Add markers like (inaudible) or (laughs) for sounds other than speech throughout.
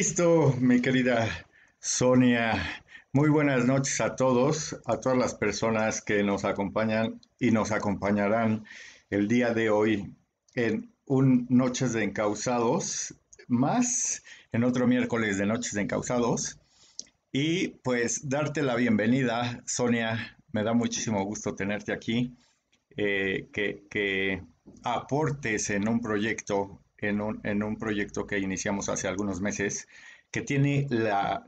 Listo, mi querida Sonia. Muy buenas noches a todos, a todas las personas que nos acompañan y nos acompañarán el día de hoy en un Noches de Encausados, más en otro miércoles de Noches de Encausados. Y pues darte la bienvenida, Sonia. Me da muchísimo gusto tenerte aquí, eh, que, que aportes en un proyecto en un, proyecto que iniciamos hace algunos meses que tiene la,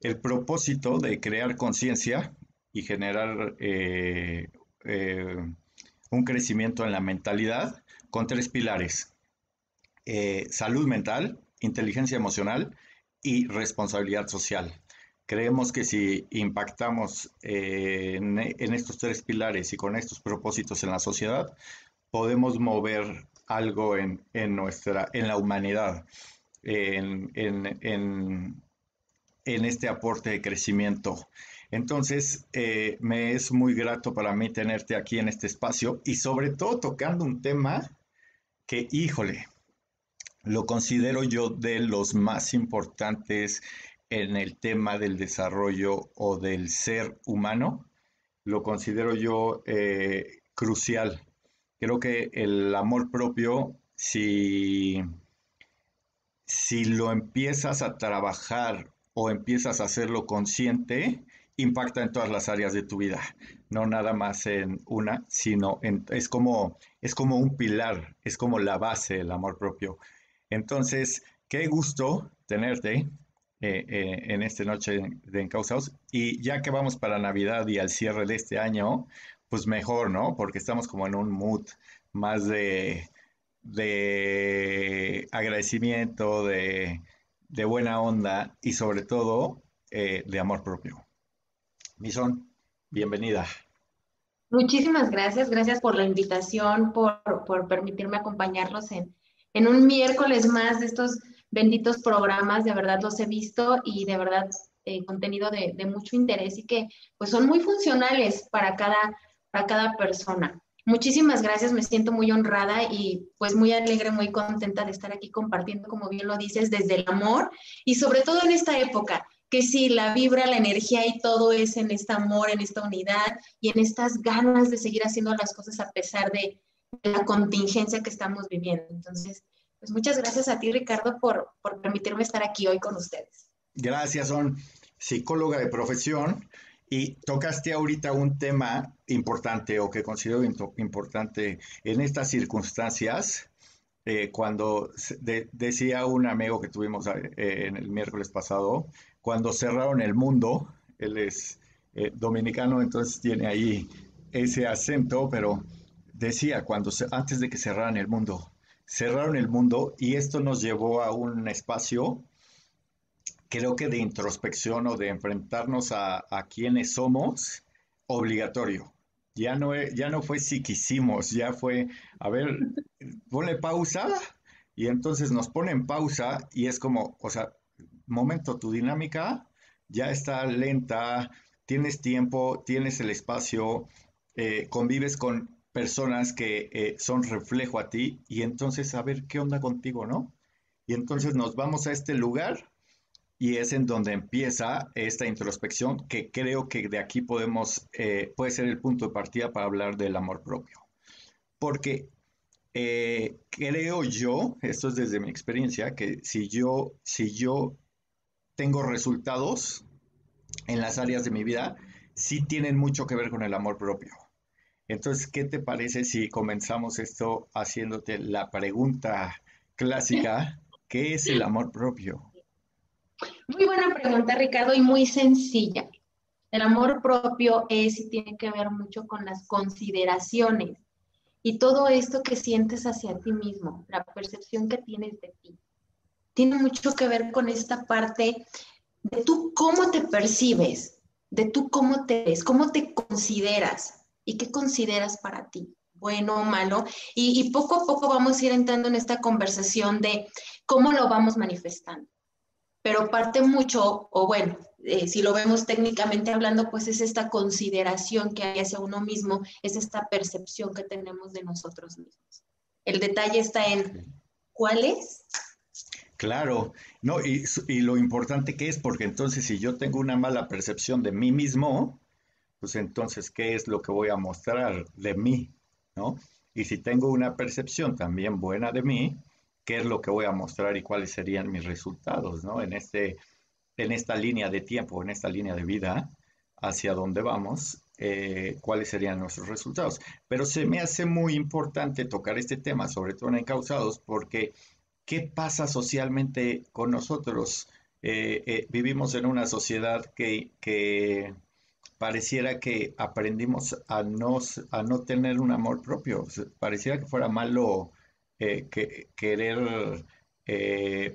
el propósito de crear conciencia y generar eh, eh, un crecimiento en la mentalidad con tres pilares. Eh, salud mental, inteligencia emocional y responsabilidad social. Creemos que si impactamos en, en, estos tres pilares y con estos propósitos en la sociedad, podemos mover algo en, nuestra, en la humanidad, en, este aporte de crecimiento. Entonces, eh, me es muy grato para mí tenerte aquí en este espacio y sobre todo tocando un tema que, híjole, lo considero yo de los más importantes en el tema del desarrollo o del ser humano. Lo considero yo eh, crucial Creo que el amor propio, si, si lo empiezas a trabajar o empiezas a hacerlo consciente, impacta en todas las áreas de tu vida, no nada más en una, sino en, es, como, es como un pilar, es como la base del amor propio. Entonces, qué gusto tenerte eh, eh, en esta noche de Encausados. Y ya que vamos para Navidad y al cierre de este año, pues mejor, ¿no? Porque estamos como en un mood más de, de agradecimiento, de, buena onda y sobre todo eh, de amor propio. Mison, bienvenida. Muchísimas gracias, gracias por la invitación, por, permitirme acompañarlos en, en un miércoles más de estos benditos programas, de verdad los he visto y de verdad eh, contenido de, de, mucho interés y que pues son muy funcionales para cada a cada persona. Muchísimas gracias, me siento muy honrada y pues muy alegre, muy contenta de estar aquí compartiendo, como bien lo dices, desde el amor y sobre todo en esta época, que si la vibra, la energía y todo es en este amor, en esta unidad y en estas ganas de seguir haciendo las cosas a pesar de la contingencia que estamos viviendo. Entonces, pues muchas gracias a ti, Ricardo, por, por permitirme estar aquí hoy con ustedes. Gracias, son psicóloga de profesión y tocaste ahorita un tema importante o que considero importante en estas circunstancias. Eh, cuando decía un amigo que tuvimos eh, en el miércoles pasado, cuando cerraron el mundo, él es eh, dominicano, entonces tiene ahí ese acento, pero decía, cuando antes de que cerraran el mundo, cerraron el mundo y esto nos llevó a un espacio creo que de introspección o de enfrentarnos a, a quiénes somos, obligatorio. Ya no, ya no fue si quisimos, ya fue, a ver, ponle pausa y entonces nos ponen pausa y es como, o sea, momento, tu dinámica ya está lenta, tienes tiempo, tienes el espacio, eh, convives con personas que eh, son reflejo a ti y entonces a ver qué onda contigo, ¿no? Y entonces nos vamos a este lugar y es en donde empieza esta introspección que creo que de aquí podemos, eh, puede ser el punto de partida para hablar del amor propio. Porque eh, creo yo, esto es desde mi experiencia, que si yo, si yo tengo resultados en las áreas de mi vida, sí tienen mucho que ver con el amor propio. Entonces, ¿qué te parece si comenzamos esto haciéndote la pregunta clásica, (laughs) ¿qué es el amor propio? Muy buena pregunta, Ricardo, y muy sencilla. El amor propio es y tiene que ver mucho con las consideraciones y todo esto que sientes hacia ti mismo, la percepción que tienes de ti. Tiene mucho que ver con esta parte de tú cómo te percibes, de tú cómo te ves, cómo te consideras y qué consideras para ti, bueno o malo. Y, poco a poco vamos a ir entrando en esta conversación de cómo lo vamos manifestando pero parte mucho, o bueno, eh, si lo vemos técnicamente hablando, pues es esta consideración que hay hacia uno mismo, es esta percepción que tenemos de nosotros mismos. El detalle está en cuál es. Claro, no, y, y, lo importante que es, porque entonces si yo tengo una mala percepción de mí mismo, pues entonces, ¿qué es lo que voy a mostrar de mí? ¿No? Y si tengo una percepción también buena de mí, ¿qué es lo que voy a mostrar y cuáles serían mis resultados, ¿no? En, este, en esta línea de tiempo, en esta línea de vida, hacia dónde vamos, eh, cuáles serían nuestros resultados. Pero se me hace muy importante tocar este tema, sobre todo en encausados, porque ¿qué pasa socialmente con nosotros? Eh, eh, vivimos en una sociedad que, pareciera que aprendimos a no, a no tener un amor propio. Pareciera que fuera malo eh, que, querer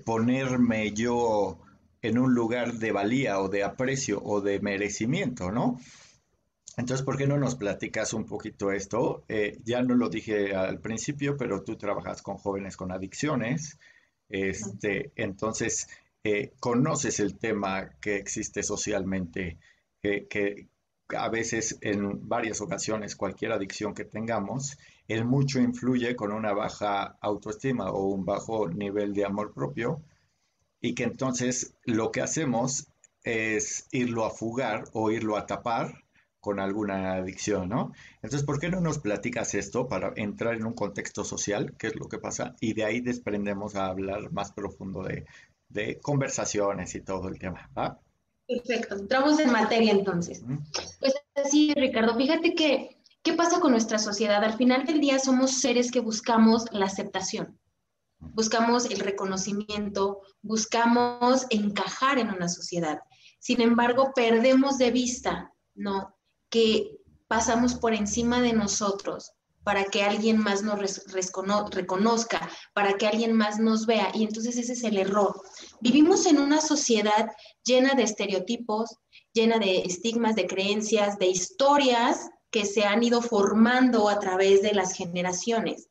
ponerme yo en un lugar de valía o de aprecio o de merecimiento, ¿no? Entonces, ¿por qué no nos platicas un poquito esto? Eh, ya no lo dije al principio, pero tú trabajas con jóvenes con adicciones. Este, entonces, eh, conoces el tema que existe socialmente, que, a veces en varias ocasiones cualquier adicción que tengamos, el mucho influye con una baja autoestima o un bajo nivel de amor propio y que entonces lo que hacemos es irlo a fugar o irlo a tapar con alguna adicción, ¿no? Entonces, ¿por qué no nos platicas esto para entrar en un contexto social, qué es lo que pasa? Y de ahí desprendemos a hablar más profundo de, conversaciones y todo el tema, ¿va? Perfecto, entramos en materia entonces. Pues así, Ricardo, fíjate que, ¿qué pasa con nuestra sociedad? Al final del día somos seres que buscamos la aceptación, buscamos el reconocimiento, buscamos encajar en una sociedad. Sin embargo, perdemos de vista, ¿no? que pasamos por encima de nosotros para que alguien más nos reconozca, para que alguien más nos vea. Y entonces ese es el error. Vivimos en una sociedad llena de estereotipos, llena de estigmas, de creencias, de historias que se han ido formando a través de las generaciones.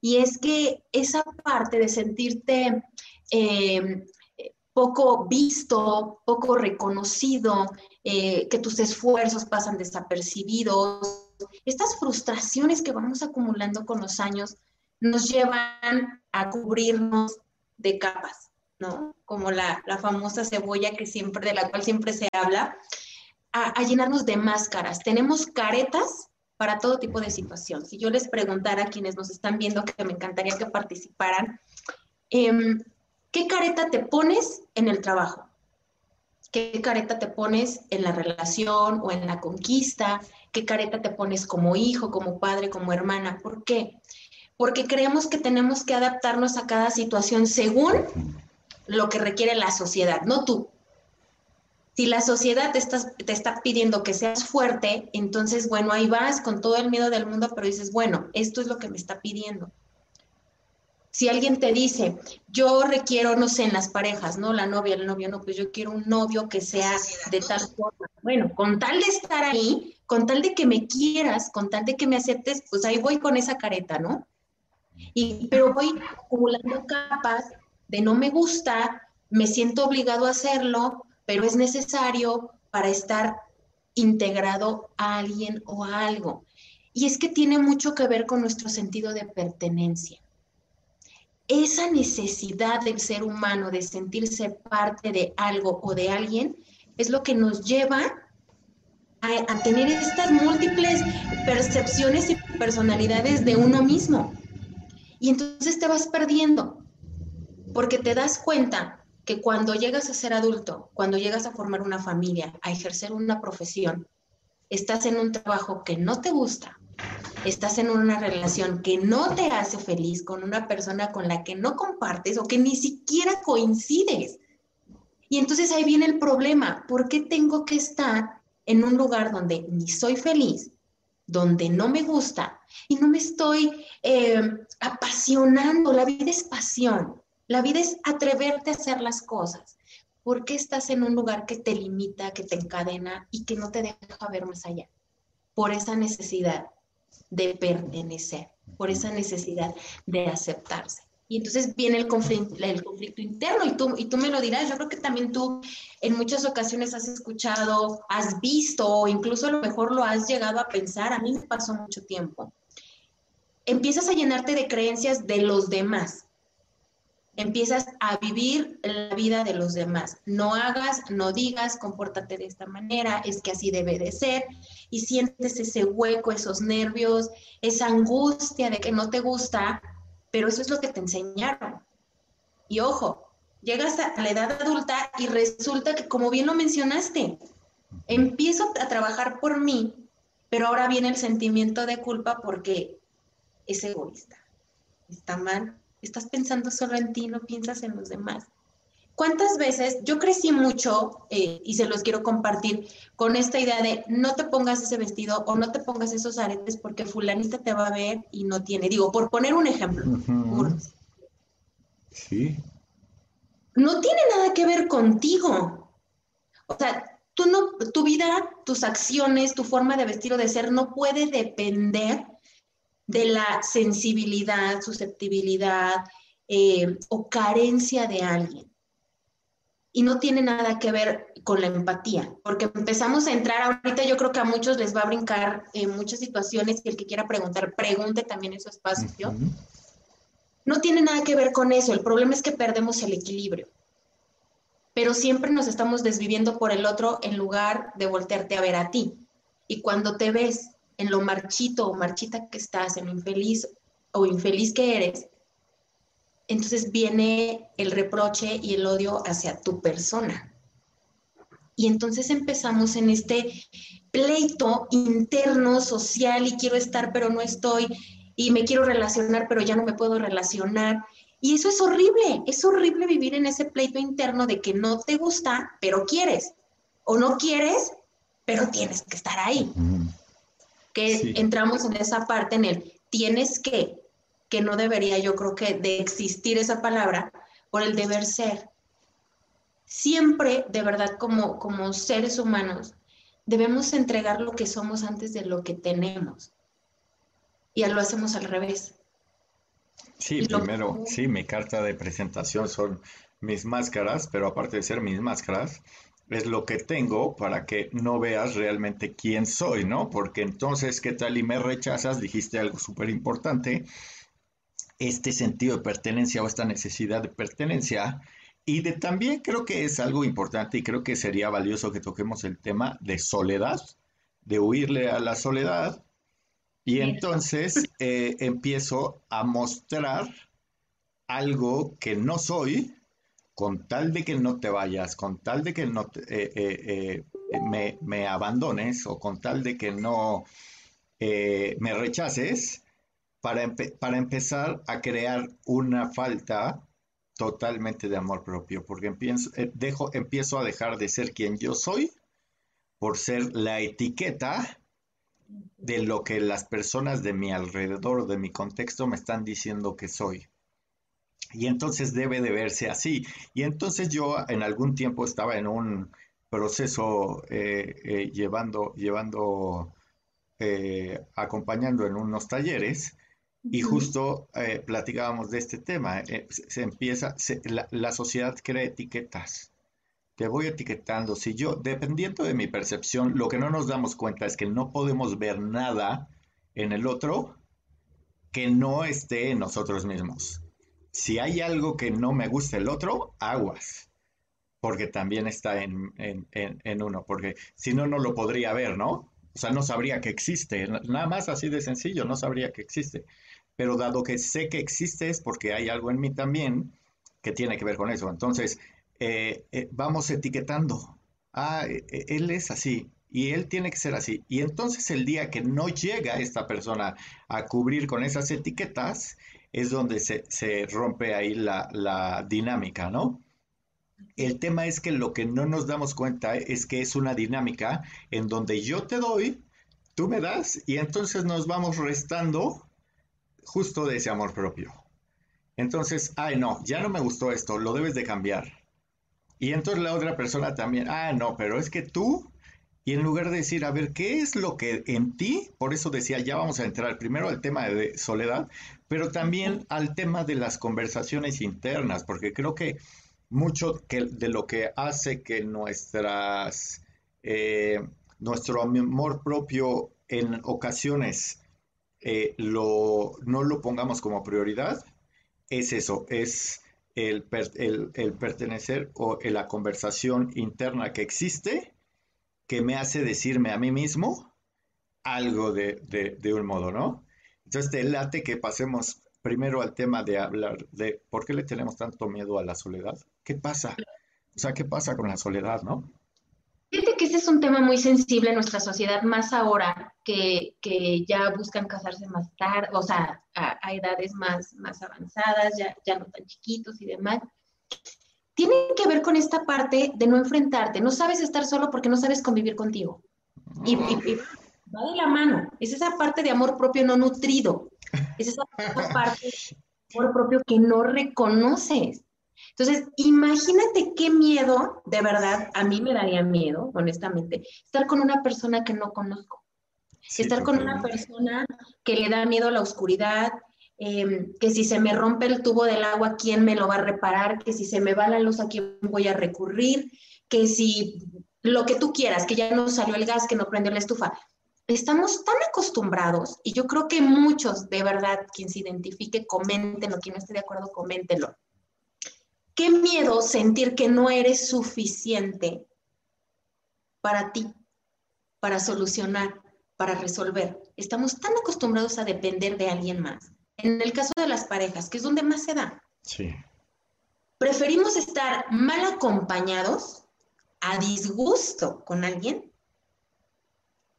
Y es que esa parte de sentirte eh, poco visto, poco reconocido, eh, que tus esfuerzos pasan desapercibidos. Estas frustraciones que vamos acumulando con los años nos llevan a cubrirnos de capas, ¿no? Como la, famosa cebolla que siempre, de la cual siempre se habla, a, llenarnos de máscaras. Tenemos caretas para todo tipo de situación. Si yo les preguntara a quienes nos están viendo, que me encantaría que participaran, em, ¿Qué careta te pones en el trabajo? ¿Qué careta te pones en la relación o en la conquista? ¿Qué careta te pones como hijo, como padre, como hermana? ¿Por qué? Porque creemos que tenemos que adaptarnos a cada situación según lo que requiere la sociedad, no tú. Si la sociedad te está, te está pidiendo que seas fuerte, entonces, bueno, ahí vas con todo el miedo del mundo, pero dices, bueno, esto es lo que me está pidiendo. Si alguien te dice, yo requiero, no sé, en las parejas, ¿no? La novia, el novio, no, pues yo quiero un novio que sea de tal forma. Bueno, con tal de estar ahí, con tal de que me quieras, con tal de que me aceptes, pues ahí voy con esa careta, ¿no? Y, pero voy acumulando capas de no me gusta, me siento obligado a hacerlo, pero es necesario para estar integrado a alguien o a algo. Y es que tiene mucho que ver con nuestro sentido de pertenencia esa necesidad del ser humano de sentirse parte de algo o de alguien es lo que nos lleva a, tener estas múltiples percepciones y personalidades de uno mismo. Y entonces te vas perdiendo, porque te das cuenta que cuando llegas a ser adulto, cuando llegas a formar una familia, a ejercer una profesión, estás en un trabajo que no te gusta, estás en una relación que no te hace feliz con una persona con la que no compartes o que ni siquiera coincides. Y entonces ahí viene el problema, ¿por qué tengo que estar en un lugar donde ni soy feliz, donde no me gusta y no me estoy eh, apasionando? La vida es pasión, la vida es atreverte a hacer las cosas. ¿Por qué estás en un lugar que te limita, que te encadena y que no te deja ver más allá? Por esa necesidad de pertenecer, por esa necesidad de aceptarse. Y entonces viene el conflicto, el conflicto interno y tú, y tú me lo dirás, yo creo que también tú en muchas ocasiones has escuchado, has visto o incluso a lo mejor lo has llegado a pensar, a mí me pasó mucho tiempo. Empiezas a llenarte de creencias de los demás, empiezas a vivir la vida de los demás. No hagas, no digas, compórtate de esta manera, es que así debe de ser. Y sientes ese hueco, esos nervios, esa angustia de que no te gusta, pero eso es lo que te enseñaron. Y ojo, llegas a la edad adulta y resulta que, como bien lo mencionaste, empiezo a trabajar por mí, pero ahora viene el sentimiento de culpa porque es egoísta. Está mal, Estás pensando solo en ti, no piensas en los demás. ¿Cuántas veces yo crecí mucho eh, y se los quiero compartir con esta idea de no te pongas ese vestido o no te pongas esos aretes porque fulanita te va a ver y no tiene? Digo, por poner un ejemplo. Sí. No tiene nada que ver contigo. O sea, tú no, tu vida, tus acciones, tu forma de vestir o de ser no puede depender de la sensibilidad, susceptibilidad eh, o carencia de alguien. Y no tiene nada que ver con la empatía, porque empezamos a entrar, ahorita yo creo que a muchos les va a brincar en muchas situaciones y el que quiera preguntar, pregunte también en su espacio. No tiene nada que ver con eso, el problema es que perdemos el equilibrio, pero siempre nos estamos desviviendo por el otro en lugar de voltearte a ver a ti. Y cuando te ves en lo marchito o marchita que estás, en lo infeliz o infeliz que eres, entonces viene el reproche y el odio hacia tu persona. Y entonces empezamos en este pleito interno, social, y quiero estar, pero no estoy, y me quiero relacionar, pero ya no me puedo relacionar. Y eso es horrible, es horrible vivir en ese pleito interno de que no te gusta, pero quieres, o no quieres, pero tienes que estar ahí que entramos en esa parte en el tienes que, que no debería yo creo que de existir esa palabra por el deber ser. Siempre, de verdad, como, como seres humanos, debemos entregar lo que somos antes de lo que tenemos. Y lo hacemos al revés. Sí, primero, sí, mi carta de presentación son mis máscaras, pero aparte de ser mis máscaras, es lo que tengo para que no veas realmente quién soy, ¿no? Porque entonces, ¿qué tal y me rechazas? Dijiste algo súper importante, este sentido de pertenencia o esta necesidad de pertenencia. Y de también creo que es algo importante y creo que sería valioso que toquemos el tema de soledad, de huirle a la soledad. Y entonces eh, empiezo a mostrar algo que no soy, con tal de que no te vayas, con tal de que no eh, eh, eh, me, abandones o con tal de que no me rechaces, para, para, empezar a crear una falta totalmente de amor propio, porque empiezo, dejo, empiezo a dejar de ser quien yo soy por ser la etiqueta de lo que las personas de mi alrededor, de mi contexto, me están diciendo que soy. Y entonces debe de verse así. Y entonces yo en algún tiempo estaba en un proceso eh, eh, llevando, llevando eh, acompañando en unos talleres y justo platicábamos de este tema. se empieza, la, la, sociedad crea etiquetas. Te voy etiquetando. Si yo, dependiendo de mi percepción, lo que no nos damos cuenta es que no podemos ver nada en el otro que no esté en nosotros mismos si hay algo que no me gusta el otro, aguas, porque también está en, uno, porque si no, no lo podría ver, ¿no? O sea, no sabría que existe, nada más así de sencillo, no sabría que existe. Pero dado que sé que existe es porque hay algo en mí también que tiene que ver con eso. Entonces, eh, eh, vamos etiquetando. Ah, e, e, él es así y él tiene que ser así. Y entonces el día que no llega esta persona a cubrir con esas etiquetas, es donde se, rompe ahí la, dinámica, ¿no? El tema es que lo que no nos damos cuenta es que es una dinámica en donde yo te doy, tú me das y entonces nos vamos restando justo de ese amor propio. Entonces, ay no, ya no me gustó esto, lo debes de cambiar. Y entonces la otra persona también, ah no, pero es que tú y en lugar de decir, a ver, ¿qué es lo que en ti? Por eso decía, ya vamos a entrar primero al tema de soledad, pero también al tema de las conversaciones internas, porque creo que mucho de lo que hace que nuestras, eh, nuestro amor propio en ocasiones eh, lo, no lo pongamos como prioridad, es eso, es el, pertenecer o la conversación interna que existe que me hace decirme a mí mismo algo de, de un modo, ¿no? Entonces te late que pasemos primero al tema de hablar de por qué le tenemos tanto miedo a la soledad. ¿Qué pasa? O sea, ¿qué pasa con la soledad, no? Fíjate que ese es un tema muy sensible en nuestra sociedad, más ahora que, ya buscan casarse más tarde, o sea, a, edades más, más avanzadas, ya, ya no tan chiquitos y demás. Tiene que ver con esta parte de no enfrentarte. No sabes estar solo porque no sabes convivir contigo. Y, va de la mano. Es esa parte de amor propio no nutrido. Es esa (laughs) parte de amor propio que no reconoces. Entonces, imagínate qué miedo, de verdad, a mí me daría miedo, honestamente, estar con una persona que no conozco. estar con una persona que le da miedo a la oscuridad, em, que si se me rompe el tubo del agua, ¿quién me lo va a reparar? Que si se me va la luz, ¿a quién voy a recurrir? Que si lo que tú quieras, que ya no salió el gas, que no prendió la estufa. Estamos tan acostumbrados, y yo creo que muchos, de verdad, quien se identifique, coméntenlo, quien no esté de acuerdo, coméntenlo Qué miedo sentir que no eres suficiente para ti, para solucionar, para resolver. Estamos tan acostumbrados a depender de alguien más. En el caso de las parejas, que es donde más se da. Sí. Preferimos estar mal acompañados, a disgusto con alguien,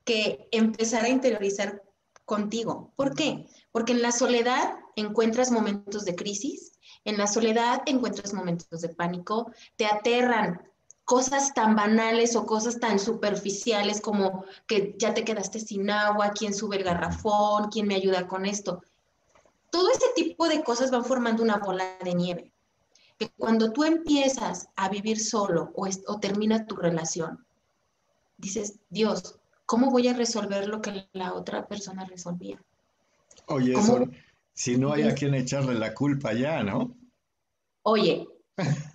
que empezar a interiorizar contigo. ¿Por qué? Porque en la soledad encuentras momentos de crisis, en la soledad encuentras momentos de pánico, te aterran cosas tan banales o cosas tan superficiales como que ya te quedaste sin agua, quién sube el garrafón, quién me ayuda con esto. Todo ese tipo de cosas van formando una bola de nieve. Que cuando tú empiezas a vivir solo o, o termina tu relación, dices, Dios, ¿cómo voy a resolver lo que la otra persona resolvía? Oye, eso, si no hay a quien echarle la culpa ya, ¿no? Oye,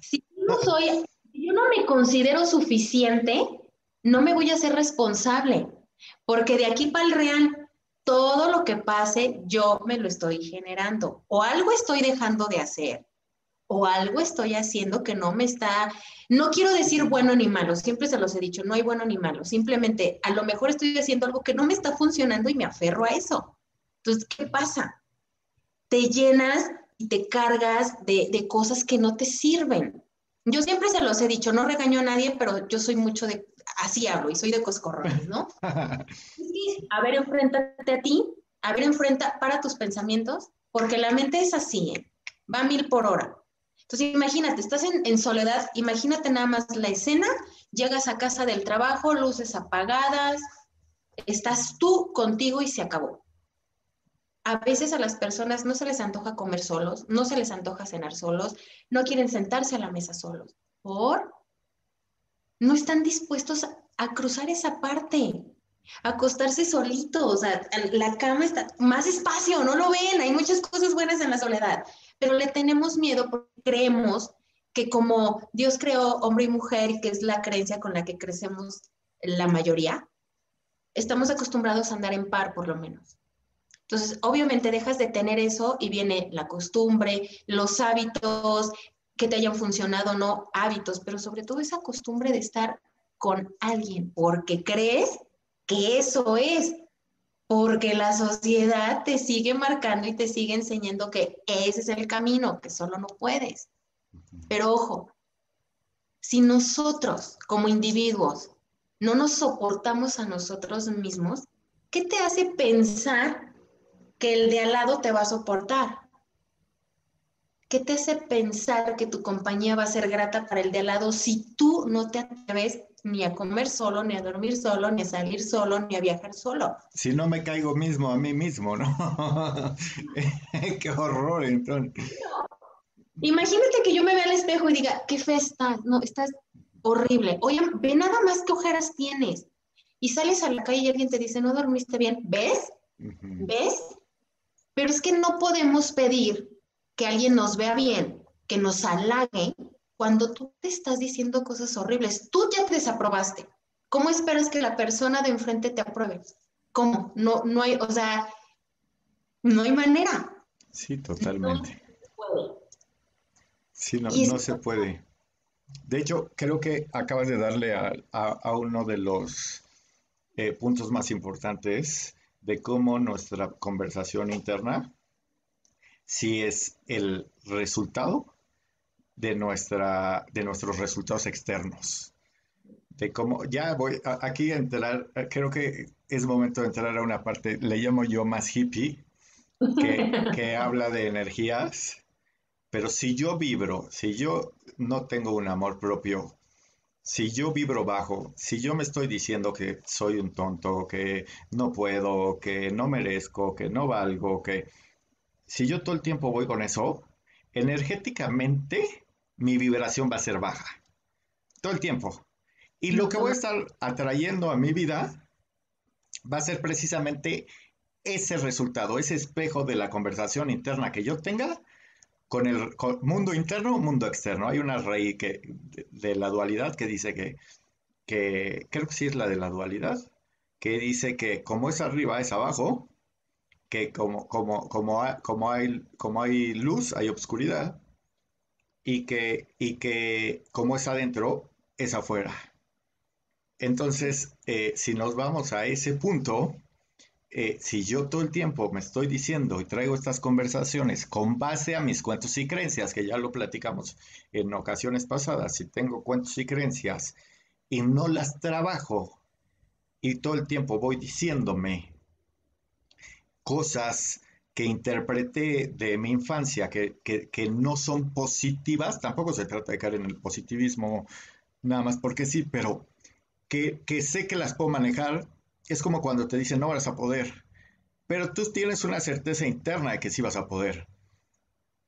si no soy, yo no me considero suficiente, no me voy a ser responsable, porque de aquí para el real, todo lo que pase, yo me lo estoy generando, o algo estoy dejando de hacer, o algo estoy haciendo que no me está, no quiero decir bueno ni malo, siempre se los he dicho, no hay bueno ni malo, simplemente a lo mejor estoy haciendo algo que no me está funcionando y me aferro a eso. Entonces, ¿qué pasa? te llenas y te cargas de, cosas que no te sirven. Yo siempre se los he dicho, no regaño a nadie, pero yo soy mucho de, así hablo y soy de coscorrones, ¿no? (laughs) a ver, enfréntate a ti, a ver, enfrenta, para tus pensamientos, porque la mente es así, ¿eh? va a mil por hora. Entonces, imagínate, estás en, en, soledad, imagínate nada más la escena, llegas a casa del trabajo, luces apagadas, estás tú contigo y se acabó a veces a las personas no se les antoja comer solos, no se les antoja cenar solos, no quieren sentarse a la mesa solos. ¿Por? No están dispuestos a, cruzar esa parte, a acostarse solitos, o sea, la cama está más espacio, no lo ven, hay muchas cosas buenas en la soledad, pero le tenemos miedo porque creemos que como Dios creó hombre y mujer, que es la creencia con la que crecemos la mayoría, estamos acostumbrados a andar en par por lo menos. Entonces, obviamente dejas de tener eso y viene la costumbre, los hábitos que te hayan funcionado, no hábitos, pero sobre todo esa costumbre de estar con alguien, porque crees que eso es, porque la sociedad te sigue marcando y te sigue enseñando que ese es el camino, que solo no puedes. Pero ojo, si nosotros como individuos no nos soportamos a nosotros mismos, ¿qué te hace pensar que el de al lado te va a soportar? ¿Qué te hace pensar que tu compañía va a ser grata para el de al lado si tú no te atreves ni a comer solo, ni a dormir solo, ni a salir solo, ni a viajar solo? Si no me caigo mismo a mí mismo, ¿no? (laughs) Qué horror, entonces. Imagínate que yo me vea al espejo y diga, qué fe estás, no, estás horrible. Oye, ve nada más qué ojeras tienes. Y sales a la calle y alguien te dice, no dormiste bien. ¿Ves? ¿Ves? Pero es que no podemos pedir que alguien nos vea bien, que nos halague, cuando tú te estás diciendo cosas horribles. Tú ya te desaprobaste. ¿Cómo esperas que la persona de enfrente te apruebe? ¿Cómo? No, no hay, o sea, no hay manera. Sí, totalmente. Sí, no, no se puede. De hecho, creo que acabas de darle a, uno de los eh, puntos más importantes de cómo nuestra conversación interna, si es el resultado de, nuestra, de nuestros resultados externos. De cómo, ya voy aquí a entrar, creo que es momento de entrar a una parte, le llamo yo más hippie, que, (laughs) que habla de energías pero si yo vibro, si yo no tengo un amor propio, si yo vibro bajo, si yo me estoy diciendo que soy un tonto, que no puedo, que no merezco, que no valgo, que si yo todo el tiempo voy con eso, energéticamente mi vibración va a ser baja. Todo el tiempo. Y lo que voy a estar atrayendo a mi vida va a ser precisamente ese resultado, ese espejo de la conversación interna que yo tenga con el mundo interno, mundo externo. Hay una raíz que, de, la dualidad que dice que, que, creo que sí es la de la dualidad, que dice que como es arriba es abajo, que como, como, como, hay, como, hay, luz, hay obscuridad, y que, y que como es adentro, es afuera. Entonces, eh, si nos vamos a ese punto, eh, si yo todo el tiempo me estoy diciendo y traigo estas conversaciones con base a mis cuentos y creencias, que ya lo platicamos en ocasiones pasadas, si tengo cuentos y creencias y no las trabajo y todo el tiempo voy diciéndome cosas que interpreté de mi infancia que, no son positivas, tampoco se trata de caer en el positivismo nada más porque sí, pero que, que sé que las puedo manejar es como cuando te dicen no vas a poder, pero tú tienes una certeza interna de que sí vas a poder.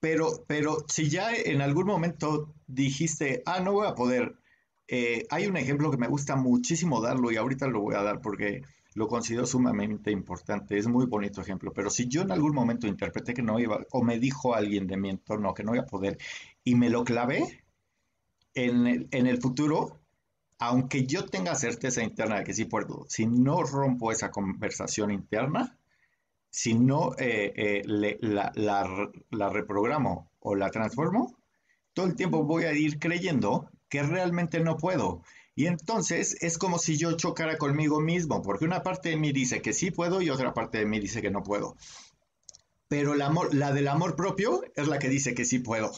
Pero, pero si ya en algún momento dijiste, ah, no voy a poder, eh, hay un ejemplo que me gusta muchísimo darlo y ahorita lo voy a dar porque lo considero sumamente importante, es muy bonito ejemplo, pero si yo en algún momento interpreté que no iba, o me dijo alguien de mi entorno que no iba a poder y me lo clavé, en en el futuro aunque yo tenga certeza interna de que sí puedo, si no rompo esa conversación interna, si no eh, eh, la, reprogramo o la transformo, todo el tiempo voy a ir creyendo que realmente no puedo. Y entonces es como si yo chocara conmigo mismo, porque una parte de mí dice que sí puedo y otra parte de mí dice que no puedo. Pero la, del amor propio es la que dice que sí puedo.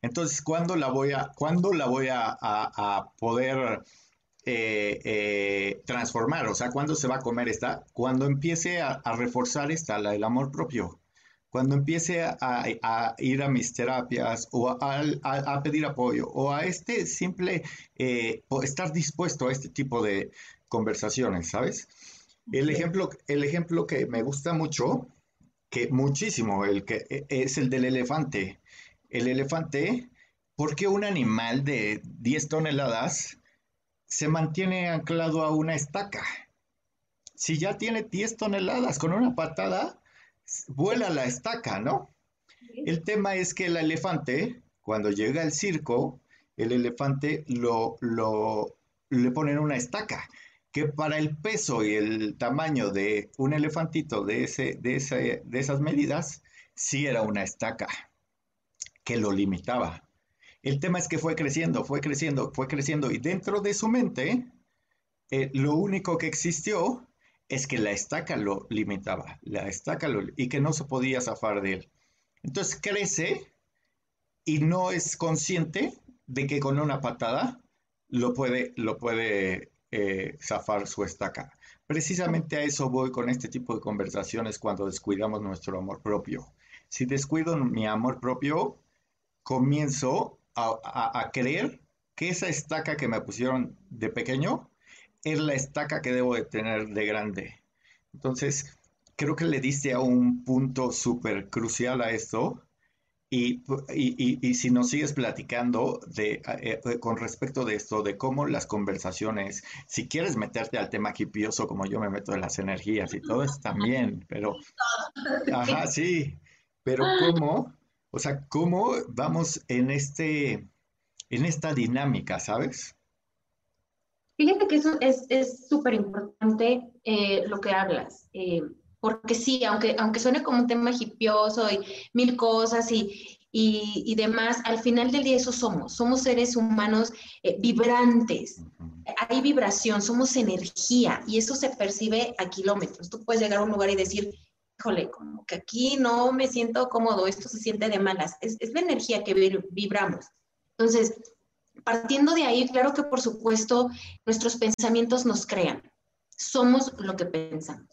Entonces, ¿cuándo la voy a, ¿cuándo la voy a, poder eh, eh, transformar? O sea, ¿cuándo se va a comer esta? Cuando empiece a, reforzar esta, la del amor propio. Cuando empiece a, ir a mis terapias o a, pedir apoyo o a este simple, eh, estar dispuesto a este tipo de conversaciones, ¿sabes? El ejemplo, el ejemplo que me gusta mucho, que muchísimo, el que es el del elefante el elefante, ¿por qué un animal de 10 toneladas se mantiene anclado a una estaca? Si ya tiene 10 toneladas, con una patada vuela la estaca, ¿no? El tema es que el elefante, cuando llega al circo, el elefante lo, lo le ponen una estaca, que para el peso y el tamaño de un elefantito de, ese, de, ese, de esas medidas, sí era una estaca que lo limitaba. El tema es que fue creciendo, fue creciendo, fue creciendo y dentro de su mente eh, lo único que existió es que la estaca lo limitaba, la estaca y que no se podía zafar de él. Entonces crece y no es consciente de que con una patada lo puede, lo puede eh, zafar su estaca. Precisamente a eso voy con este tipo de conversaciones cuando descuidamos nuestro amor propio. Si descuido mi amor propio, comienzo a, creer que esa estaca que me pusieron de pequeño es la estaca que debo de tener de grande. Entonces, creo que le diste a un punto súper crucial a esto. Y, si nos sigues platicando de, eh, eh, con respecto de esto, de cómo las conversaciones, si quieres meterte al tema hipioso como yo me meto en las energías y todo eso también, pero, ajá, sí, pero cómo o sea, ¿cómo vamos en, este, en esta dinámica, sabes? Fíjate que eso es súper importante eh, lo que hablas, eh, porque sí, aunque, aunque suene como un tema hipioso y mil cosas y, y, demás, al final del día eso somos, somos seres humanos eh, vibrantes, hay vibración, somos energía y eso se percibe a kilómetros. Tú puedes llegar a un lugar y decir, híjole, como que aquí no me siento cómodo, esto se siente de malas, es, es la energía que vibramos. Entonces, partiendo de ahí, claro que por supuesto nuestros pensamientos nos crean, somos lo que pensamos.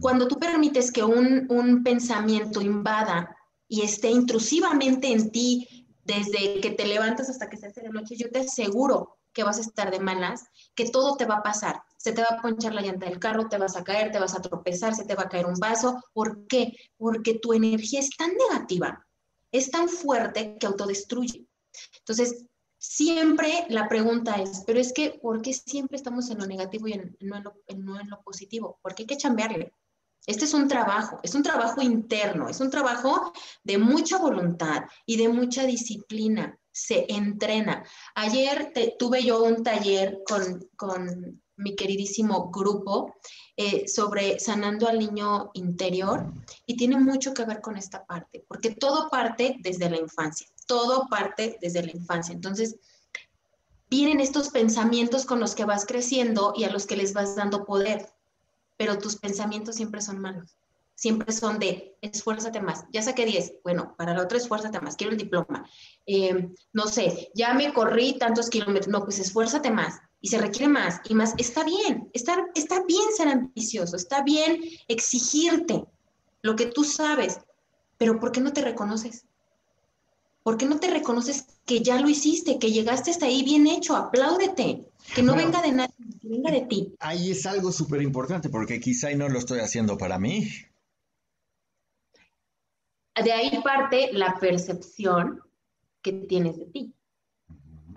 Cuando tú permites que un, un pensamiento invada y esté intrusivamente en ti desde que te levantas hasta que se hace de noche, yo te aseguro que vas a estar de malas, que todo te va a pasar. Se te va a ponchar la llanta del carro, te vas a caer, te vas a tropezar, se te va a caer un vaso. ¿Por qué? Porque tu energía es tan negativa, es tan fuerte que autodestruye. Entonces, siempre la pregunta es, pero es que, ¿por qué siempre estamos en lo negativo y no, en lo, no en lo positivo? Porque hay que chambearle. Este es un trabajo, es un trabajo interno, es un trabajo de mucha voluntad y de mucha disciplina. Se entrena. Ayer tuve yo un taller con, mi queridísimo grupo eh, sobre sanando al niño interior y tiene mucho que ver con esta parte, porque todo parte desde la infancia, todo parte desde la infancia. Entonces, vienen estos pensamientos con los que vas creciendo y a los que les vas dando poder pero tus pensamientos siempre son malos. Siempre son de esfuérzate más. Ya saqué 10. Bueno, para la otra esfuérzate más. Quiero el diploma. Eh, no sé, ya me corrí tantos kilómetros. No, pues esfuérzate más. Y se requiere más y más. Está bien. Está, está bien ser ambicioso. Está bien exigirte lo que tú sabes. Pero ¿por qué no te reconoces? ¿Por qué no te reconoces que ya lo hiciste, que llegaste hasta ahí bien hecho? Apláudete. Que no venga de nadie, que venga de ti. Ahí es algo súper importante porque quizá no lo estoy haciendo para mí. De ahí parte la percepción que tienes de ti.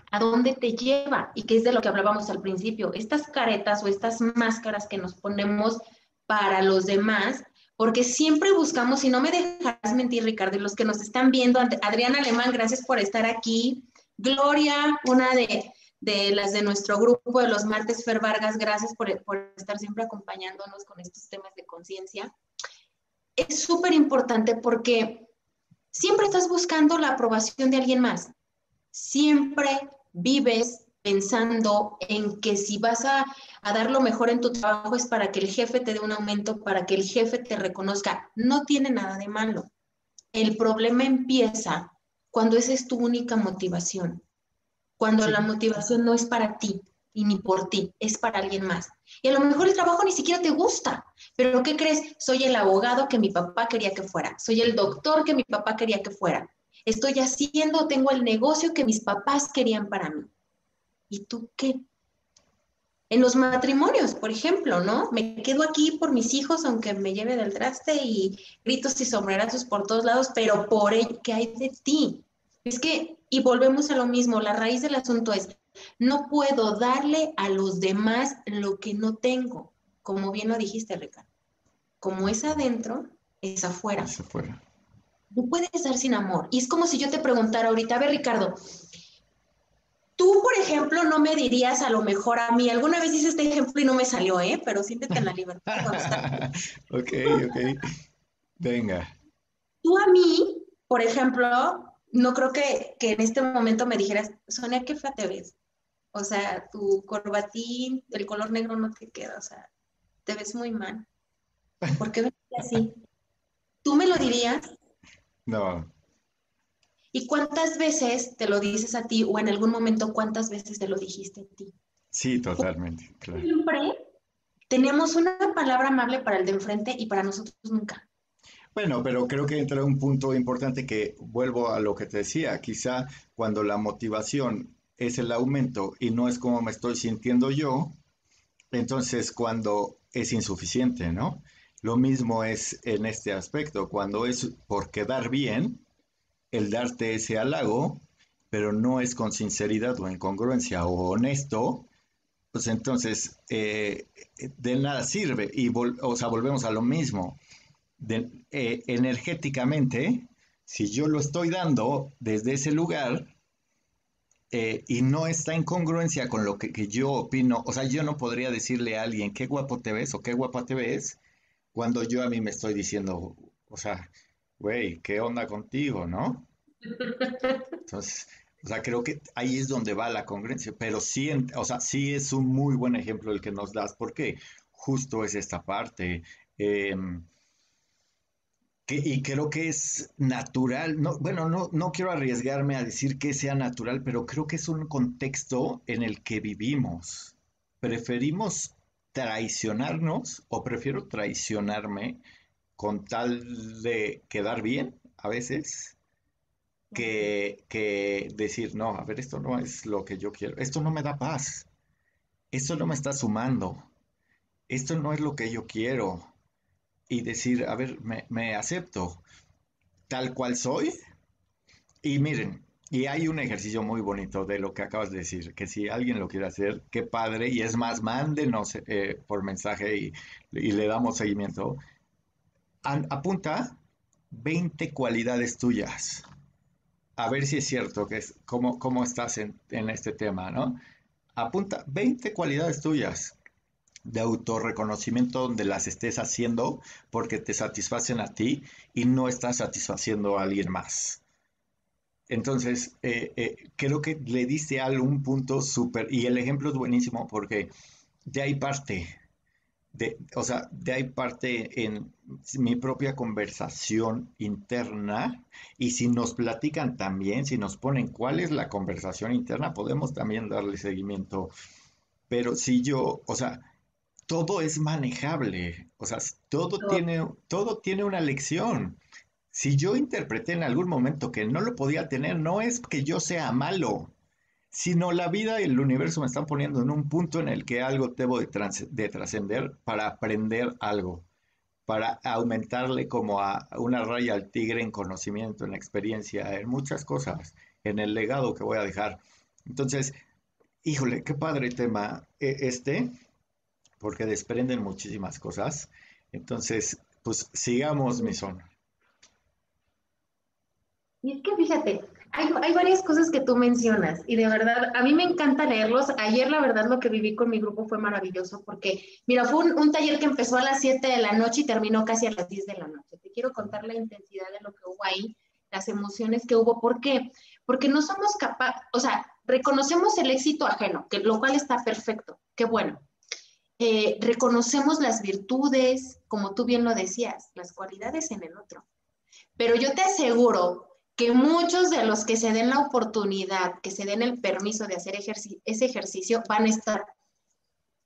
¿A dónde te lleva? Y qué es de lo que hablábamos al principio. Estas caretas o estas máscaras que nos ponemos para los demás, porque siempre buscamos, y no me dejas mentir, Ricardo, los que nos están viendo, Adriana Alemán, gracias por estar aquí. Gloria, una de, de las de nuestro grupo de los martes, Fer Vargas, gracias por, estar siempre acompañándonos con estos temas de conciencia. Es súper importante porque siempre estás buscando la aprobación de alguien más. Siempre vives pensando en que si vas a, a, dar lo mejor en tu trabajo es para que el jefe te dé un aumento, para que el jefe te reconozca. No tiene nada de malo. El problema empieza cuando esa es tu única motivación cuando la motivación no es para ti y ni por ti, es para alguien más. Y a lo mejor el trabajo ni siquiera te gusta, pero ¿qué crees? Soy el abogado que mi papá quería que fuera, soy el doctor que mi papá quería que fuera, estoy haciendo, tengo el negocio que mis papás querían para mí. ¿Y tú qué? En los matrimonios, por ejemplo, ¿no? Me quedo aquí por mis hijos, aunque me lleve del traste y gritos y sombrerazos por todos lados, pero por ello, ¿qué hay de ti? Es que y volvemos a lo mismo, la raíz del asunto es, no puedo darle a los demás lo que no tengo, como bien lo dijiste, Ricardo. Como es adentro, es afuera. Es afuera. No puedes dar sin amor. Y es como si yo te preguntara ahorita, a ver, Ricardo, tú, por ejemplo, no me dirías a lo mejor a mí, alguna vez hice este ejemplo y no me salió, ¿eh? Pero siéntete en la libertad. (laughs) ok, ok. Venga. Tú a mí, por ejemplo, no creo que, en este momento me dijeras, Sonia, qué fea te ves. O sea, tu corbatín, el color negro no te queda, o sea, te ves muy mal. ¿Por qué ves así? ¿Tú me lo dirías? (laughs) No. ¿Y cuántas veces te lo dices a ti o en algún momento cuántas veces te lo dijiste a ti? Sí, totalmente, claro. Siempre tenemos una palabra amable para el de enfrente y para nosotros nunca. Bueno, pero creo que entra un punto importante que vuelvo a lo que te decía, quizá cuando la motivación es el aumento y no es como me estoy sintiendo yo, entonces cuando es insuficiente, ¿no? Lo mismo es en este aspecto, cuando es por quedar bien, el darte ese halago, pero no es con sinceridad o en congruencia o honesto, pues entonces eh, de nada sirve. Y o sea, volvemos a lo mismo. Eh, energéticamente, si yo lo estoy dando desde ese lugar eh, y no está en congruencia con lo que, yo opino, o sea, yo no podría decirle a alguien qué guapo te ves o qué guapa te ves cuando yo a mí me estoy diciendo, o sea, güey, ¿qué onda contigo, no? Entonces, o sea, creo que ahí es donde va la congruencia, pero sí, o sea, sí es un muy buen ejemplo el que nos das, porque justo es esta parte. Em, y creo que es natural, no, bueno, no, no quiero arriesgarme a decir que sea natural, pero creo que es un contexto en el que vivimos. Preferimos traicionarnos o prefiero traicionarme con tal de quedar bien a veces que, que decir, no, a ver, esto no es lo que yo quiero, esto no me da paz, esto no me está sumando, esto no es lo que yo quiero. Y decir, a ver, me, me acepto tal cual soy. Y miren, y hay un ejercicio muy bonito de lo que acabas de decir, que si alguien lo quiere hacer, qué padre, y es más, mándenos eh, por mensaje y, y, le damos seguimiento. Apunta 20 cualidades tuyas a ver si es cierto que es cómo, cómo estás en, este tema, ¿no? Apunta 20 cualidades tuyas de autorreconocimiento donde las estés haciendo porque te satisfacen a ti y no estás satisfaciendo a alguien más. Entonces, eh, eh, creo que le diste algún punto súper, y el ejemplo es buenísimo porque de ahí parte, de, o sea, de ahí parte en mi propia conversación interna y si nos platican también, si nos ponen cuál es la conversación interna, podemos también darle seguimiento. Pero si yo, o sea, todo es manejable, o sea, todo, Tiene, todo tiene una lección. Si yo interpreté en algún momento que no lo podía tener, no es que yo sea malo, sino la vida y el universo me están poniendo en un punto en el que algo debo de, trascender para aprender algo, para aumentarle como a una raya al tigre en conocimiento, en experiencia, en muchas cosas, en el legado que voy a dejar. Entonces, híjole, qué padre tema e, este, porque desprenden muchísimas cosas. Entonces, pues sigamos, mi son. Y es que fíjate, hay, varias cosas que tú mencionas y de verdad, a mí me encanta leerlos. Ayer, la verdad, lo que viví con mi grupo fue maravilloso porque, mira, fue un, taller que empezó a las 7 de la noche y terminó casi a las 10 de la noche. Te quiero contar la intensidad de lo que hubo ahí, las emociones que hubo. ¿Por qué? Porque no somos capaces, o sea, reconocemos el éxito ajeno, que, lo cual está perfecto, qué bueno. Eh, reconocemos las virtudes, como tú bien lo decías, las cualidades en el otro. Pero yo te aseguro que muchos de los que se den la oportunidad, que se den el permiso de hacer ese ejercicio, van a estar,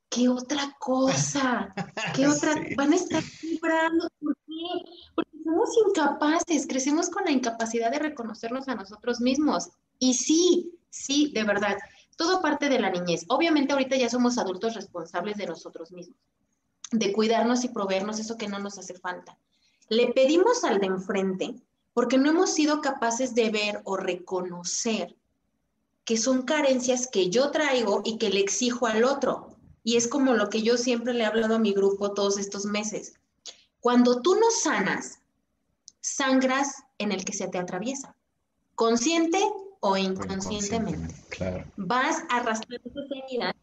¿qué otra cosa? ¿Qué (laughs) otra? Van a estar vibrando. ¿Por qué? Porque somos incapaces, crecemos con la incapacidad de reconocernos a nosotros mismos. Y sí, sí, de verdad, todo parte de la niñez. Obviamente ahorita ya somos adultos responsables de nosotros mismos, de cuidarnos y proveernos eso que no nos hace falta. Le pedimos al de enfrente porque no hemos sido capaces de ver o reconocer que son carencias que yo traigo y que le exijo al otro. Y es como lo que yo siempre le he hablado a mi grupo todos estos meses. Cuando tú no sanas, sangras en el que se te atraviesa, consciente o inconscientemente. Vas arrastrando tus heridas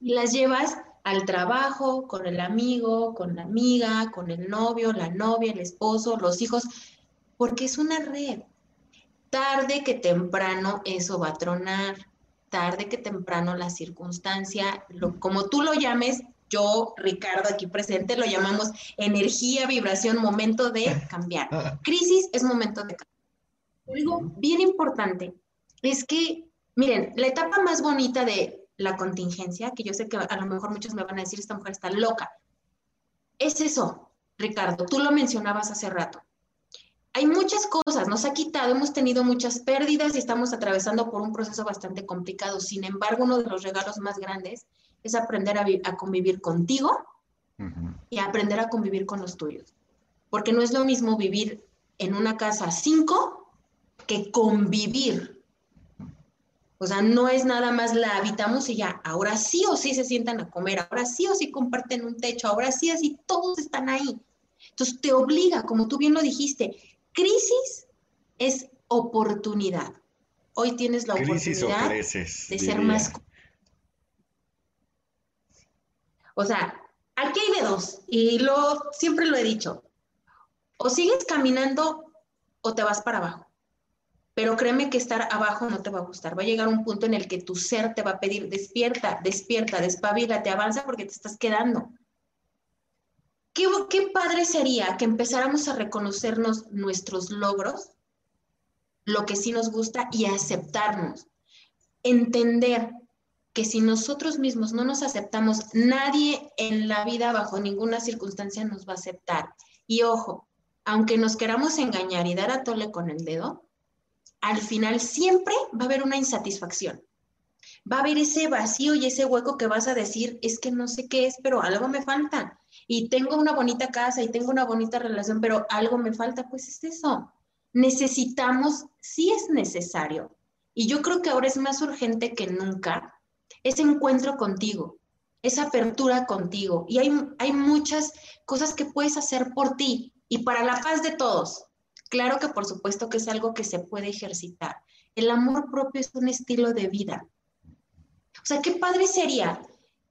y las llevas al trabajo, con el amigo, con la amiga, con el novio, la novia, el esposo, los hijos, porque es una red. Tarde que temprano eso va a tronar, tarde que temprano la circunstancia, como tú lo llames, yo, Ricardo, aquí presente, lo llamamos energía, vibración, momento de cambiar. (laughs) Crisis es momento de cambiar. Algo bien importante es que, miren, la etapa más bonita de la contingencia, que yo sé que a lo mejor muchos me van a decir, esta mujer está loca, es eso, Ricardo, tú lo mencionabas hace rato hay muchas cosas, nos ha quitado, hemos tenido muchas pérdidas y estamos atravesando por un proceso bastante complicado. Sin embargo, uno de los regalos más grandes es aprender a, convivir contigo y aprender a convivir con los tuyos. Porque no es lo mismo vivir en una casa cinco que convivir. O sea, no es nada más la habitamos y ya, ahora sí o sí se sientan a comer, ahora sí o sí comparten un techo, ahora sí así, todos están ahí. Entonces te obliga, como tú bien lo dijiste, Crisis es oportunidad. Hoy tienes la oportunidad de ser más... O sea, aquí hay de dos, y lo, siempre lo he dicho, o sigues caminando o te vas para abajo. Pero créeme que estar abajo no te va a gustar. Va a llegar un punto en el que tu ser te va a pedir, despierta, despierta, despabila, te avanza porque te estás quedando. ¿Qué, padre sería que empezáramos a reconocernos nuestros logros, lo que sí nos gusta y aceptarnos. Entender que si nosotros mismos no nos aceptamos, nadie en la vida bajo ninguna circunstancia nos va a aceptar. Y ojo, aunque nos queramos engañar y dar a tole con el dedo, al final siempre va a haber una insatisfacción. Va a haber ese vacío y ese hueco que vas a decir, es que no sé qué es, pero algo me falta. Y tengo una bonita casa y tengo una bonita relación, pero algo me falta. Pues es eso. Necesitamos, sí es necesario. Y yo creo que ahora es más urgente que nunca ese encuentro contigo, esa apertura contigo. Y hay, hay muchas cosas que puedes hacer por ti y para la paz de todos. Claro que por supuesto que es algo que se puede ejercitar. El amor propio es un estilo de vida. O sea, qué padre sería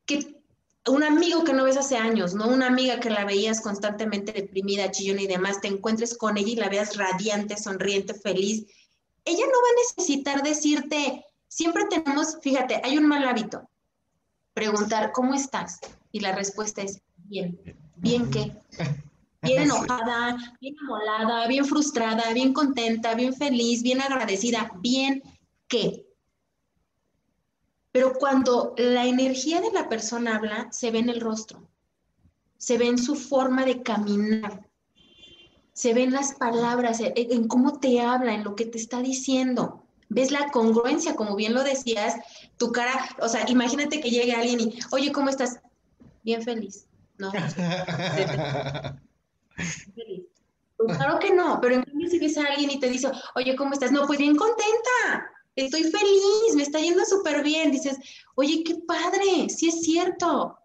que un amigo que no ves hace años, ¿no? Una amiga que la veías constantemente deprimida, chillona y demás, te encuentres con ella y la veas radiante, sonriente, feliz. Ella no va a necesitar decirte, siempre tenemos, fíjate, hay un mal hábito, preguntar, ¿cómo estás? Y la respuesta es, bien. ¿Bien qué? bien (laughs) enojada, bien amolada, bien frustrada, bien contenta, bien feliz, bien agradecida, bien qué. Pero cuando la energía de la persona habla, se ve en el rostro, se ve en su forma de caminar, se ven las palabras, en cómo te habla, en lo que te está diciendo. Ves la congruencia, como bien lo decías, tu cara, o sea, imagínate que llegue alguien y, oye, ¿cómo estás? Bien feliz. No. (laughs) Pues claro que no, pero en cambio si ves a alguien y te dice, oye, ¿cómo estás? No, pues bien contenta, estoy feliz, me está yendo súper bien. Dices, oye, qué padre, sí es cierto.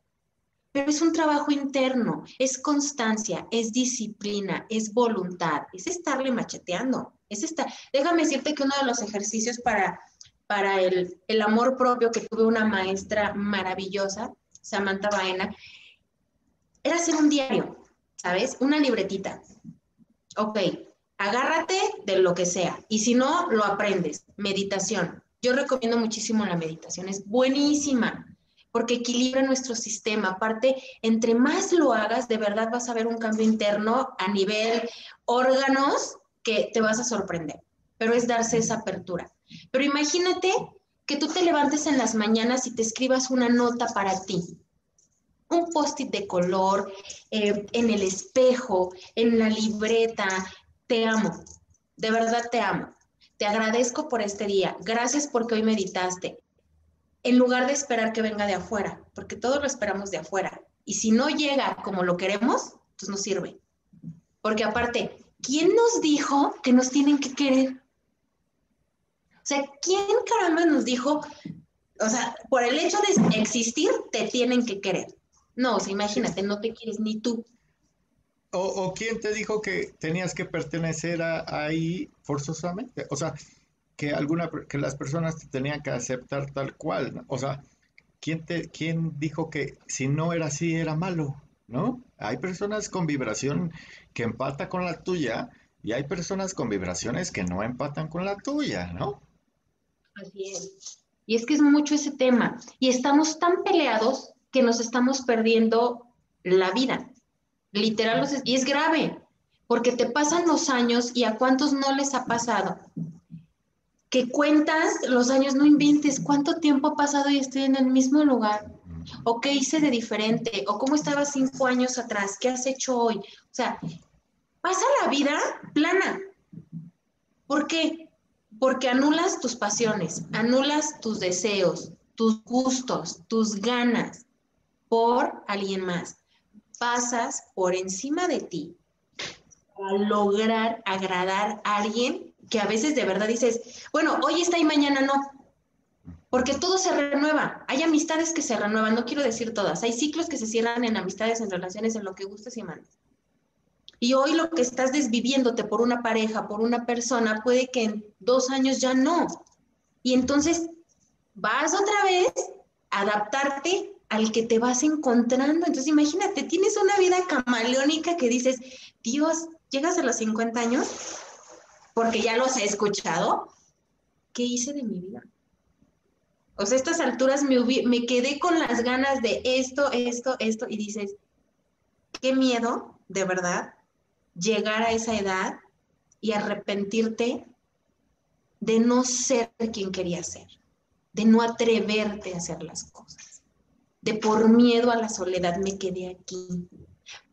Pero es un trabajo interno, es constancia, es disciplina, es voluntad, es estarle macheteando, es estar. Déjame decirte que uno de los ejercicios para, para el, el amor propio que tuve una maestra maravillosa, Samantha Baena, era hacer un diario ¿sabes? Una libretita. Ok, agárrate de lo que sea y si no, lo aprendes. Meditación. Yo recomiendo muchísimo la meditación, es buenísima porque equilibra nuestro sistema. Aparte, entre más lo hagas, de verdad vas a ver un cambio interno a nivel órganos que te vas a sorprender, pero es darse esa apertura. Pero imagínate que tú te levantes en las mañanas y te escribas una nota para ti, un post-it de color, eh, en el espejo, en la libreta. Te amo, de verdad te amo. Te agradezco por este día. Gracias porque hoy meditaste. En lugar de esperar que venga de afuera, porque todos lo esperamos de afuera. Y si no llega como lo queremos, pues no sirve. Porque aparte, ¿quién nos dijo que nos tienen que querer? O sea, ¿quién caramba nos dijo? O sea, por el hecho de existir, te tienen que querer. No, o sea, imagínate, no te quieres ni tú. O, quién te dijo que tenías que pertenecer a, ahí forzosamente? O sea, que alguna que las personas te tenían que aceptar tal cual. O sea, ¿quién te quién dijo que si no era así era malo? ¿No? Hay personas con vibración que empata con la tuya y hay personas con vibraciones que no empatan con la tuya, ¿no? Así es. Y es que es mucho ese tema. Y estamos tan peleados que nos estamos perdiendo la vida. Literal, y es grave, porque te pasan los años y a cuántos no les ha pasado. Que cuentas los años, no inventes cuánto tiempo ha pasado y estoy en el mismo lugar. O qué hice de diferente, o cómo estaba cinco años atrás, qué has hecho hoy. O sea, pasa la vida plana. ¿Por qué? Porque anulas tus pasiones, anulas tus deseos, tus gustos, tus ganas por alguien más. Pasas por encima de ti para lograr agradar a alguien que a veces de verdad dices, bueno, hoy está y mañana no. Porque todo se renueva. Hay amistades que se renuevan, no quiero decir todas. Hay ciclos que se cierran en amistades, en relaciones, en lo que gustes y mandes. Y hoy lo que estás desviviéndote por una pareja, por una persona, puede que en dos años ya no. Y entonces vas otra vez a adaptarte al que te vas encontrando. Entonces, imagínate, tienes una vida camaleónica que dices, Dios, llegas a los 50 años, porque ya los he escuchado, ¿qué hice de mi vida? O sea, a estas alturas me, me quedé con las ganas de esto, esto, esto, y dices, qué miedo, de verdad, llegar a esa edad y arrepentirte de no ser quien quería ser, de no atreverte a hacer las cosas, de por miedo a la soledad me quedé aquí,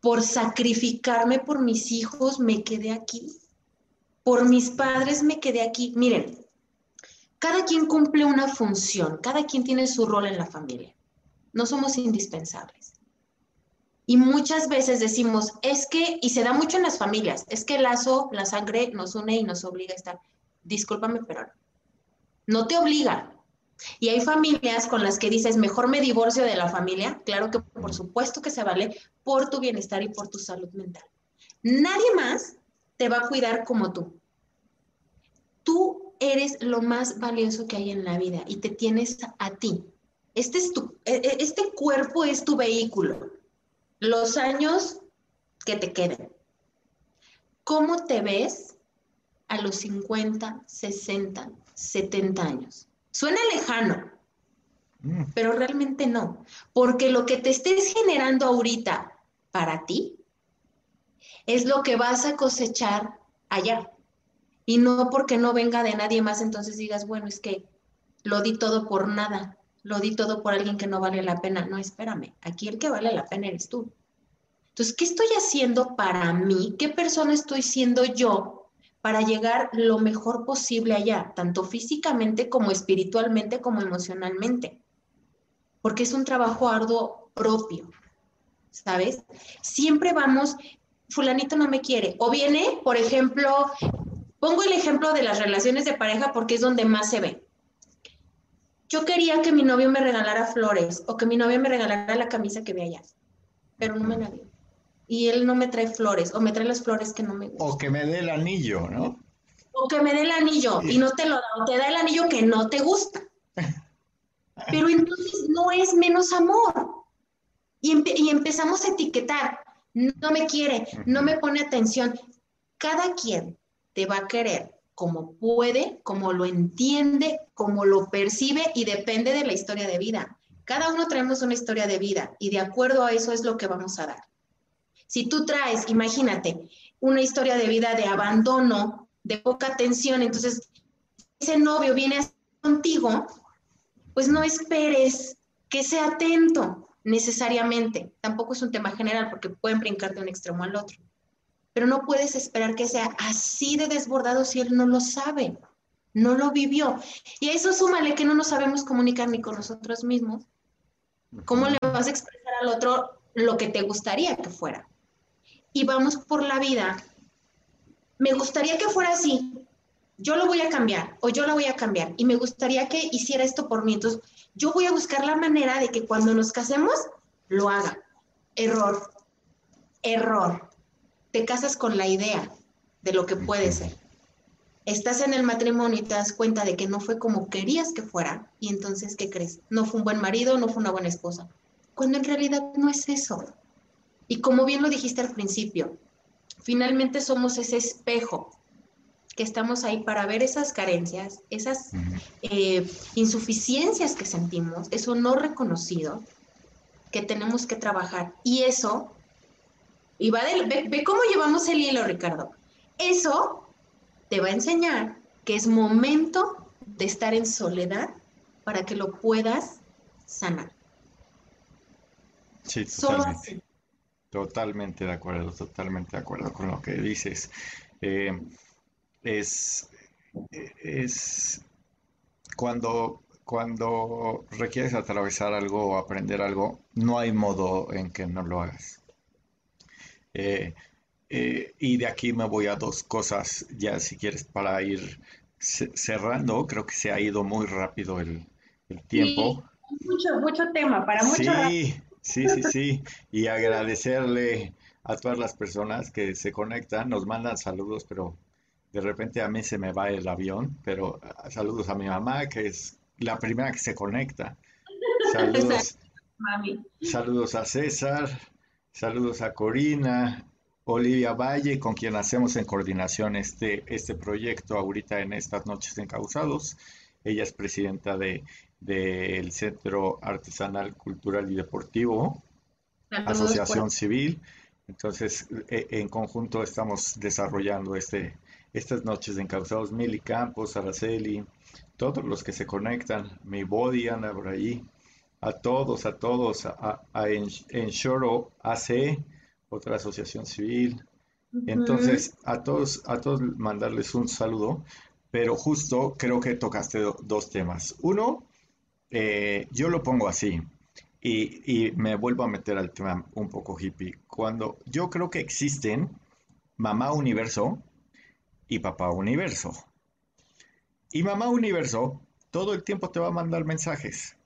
por sacrificarme por mis hijos me quedé aquí, por mis padres me quedé aquí. Miren, cada quien cumple una función, cada quien tiene su rol en la familia. No somos indispensables. Y muchas veces decimos, es que, y se da mucho en las familias, es que el lazo, la sangre nos une y nos obliga a estar. Discúlpame, pero no te obliga. Y hay familias con las que dices, mejor me divorcio de la familia. Claro que por supuesto que se vale por tu bienestar y por tu salud mental. Nadie más te va a cuidar como tú. Tú eres lo más valioso que hay en la vida y te tienes a ti. Este, es tu, e, e, este cuerpo es tu vehículo. Los años que te queden. ¿Cómo te ves a los 50, 60, 70 años? Suena lejano, mm. pero realmente no, porque lo que te estés generando ahorita para ti es lo que vas a cosechar allá. Y no porque no venga de nadie más, entonces digas, bueno, es que lo di todo por nada, lo di todo por alguien que no vale la pena. No, espérame, aquí el que vale la pena eres tú. Entonces, ¿qué estoy haciendo para mí? ¿Qué persona estoy siendo yo para llegar lo mejor posible allá, tanto físicamente como espiritualmente como emocionalmente? Porque es un trabajo arduo propio, ¿sabes? Siempre vamos, fulanito no me quiere, o viene, por ejemplo, Pongo el ejemplo de las relaciones de pareja porque es donde más se ve. Yo quería que mi novio me regalara flores o que mi novia me regalara la camisa que ve allá, pero no me la dio. Y él no me trae flores o me trae las flores que no me gustan. O que me dé el anillo, ¿no? O que me dé el anillo y no te lo da, o te da el anillo que no te gusta. (laughs) Pero entonces no es menos amor. Y, y empezamos a etiquetar, no me quiere, no me pone atención. Cada quien te va a querer como puede, como lo entiende, como lo percibe y depende de la historia de vida. Cada uno traemos una historia de vida y de acuerdo a eso es lo que vamos a dar. Si tú traes, imagínate, una historia de vida de abandono, de poca atención, entonces ese novio viene contigo, pues no esperes que sea atento necesariamente. Tampoco es un tema general porque pueden brincar de un extremo al otro pero no puedes esperar que sea así de desbordado si él no lo sabe, no lo vivió. Y a eso súmale que no nos sabemos comunicar ni con nosotros mismos. ¿Cómo le vas a expresar al otro lo que te gustaría que fuera? Y vamos por la vida. Me gustaría que fuera así. Yo lo voy a cambiar o yo lo voy a cambiar y me gustaría que hiciera esto por mí. Entonces, yo voy a buscar la manera de que cuando nos casemos lo haga. Error. Error te casas con la idea de lo que puede ser. Estás en el matrimonio y te das cuenta de que no fue como querías que fuera y entonces, ¿qué crees? No fue un buen marido, no fue una buena esposa, cuando en realidad no es eso. Y como bien lo dijiste al principio, finalmente somos ese espejo que estamos ahí para ver esas carencias, esas eh, insuficiencias que sentimos, eso no reconocido, que tenemos que trabajar. Y eso y va ve, cómo llevamos el hilo, Ricardo. Eso te va a enseñar que es momento de estar en soledad para que lo puedas sanar. Sí, totalmente. Totalmente de acuerdo, totalmente de acuerdo con lo que dices. Eh, es, es cuando, cuando requieres atravesar algo o aprender algo, no hay modo en que no lo hagas. Eh, eh, y de aquí me voy a dos cosas, ya si quieres, para ir cerrando. Creo que se ha ido muy rápido el, tiempo. mucho, mucho tema, para mucho. Sí, sí, sí, sí. Y agradecerle a todas las personas que se conectan, nos mandan saludos, pero de repente a mí se me va el avión, pero ah, saludos a mi mamá, que es la primera que se conecta. Saludos (laughs) mami. Saludos a César, saludos a Corina, Olivia Valle, con quien hacemos en coordinación este, este proyecto ahorita en estas noches encausados. Ella es presidenta de, del Centro Artesanal, Cultural y Deportivo, Asociación Civil. Entonces, e, en conjunto estamos desarrollando este, estas noches de encausados. Mili Campos, Araceli, todos los que se conectan, mi body anda por a todos, a todos, a, a Enshoro AC, otra asociación civil. Entonces, a todos, a todos mandarles un saludo, pero justo creo que tocaste dos temas. Uno, eh, yo lo pongo así, y, y, me vuelvo a meter al tema un poco hippie. Cuando yo creo que existen mamá universo y papá universo. Y mamá universo todo el tiempo te va a mandar mensajes.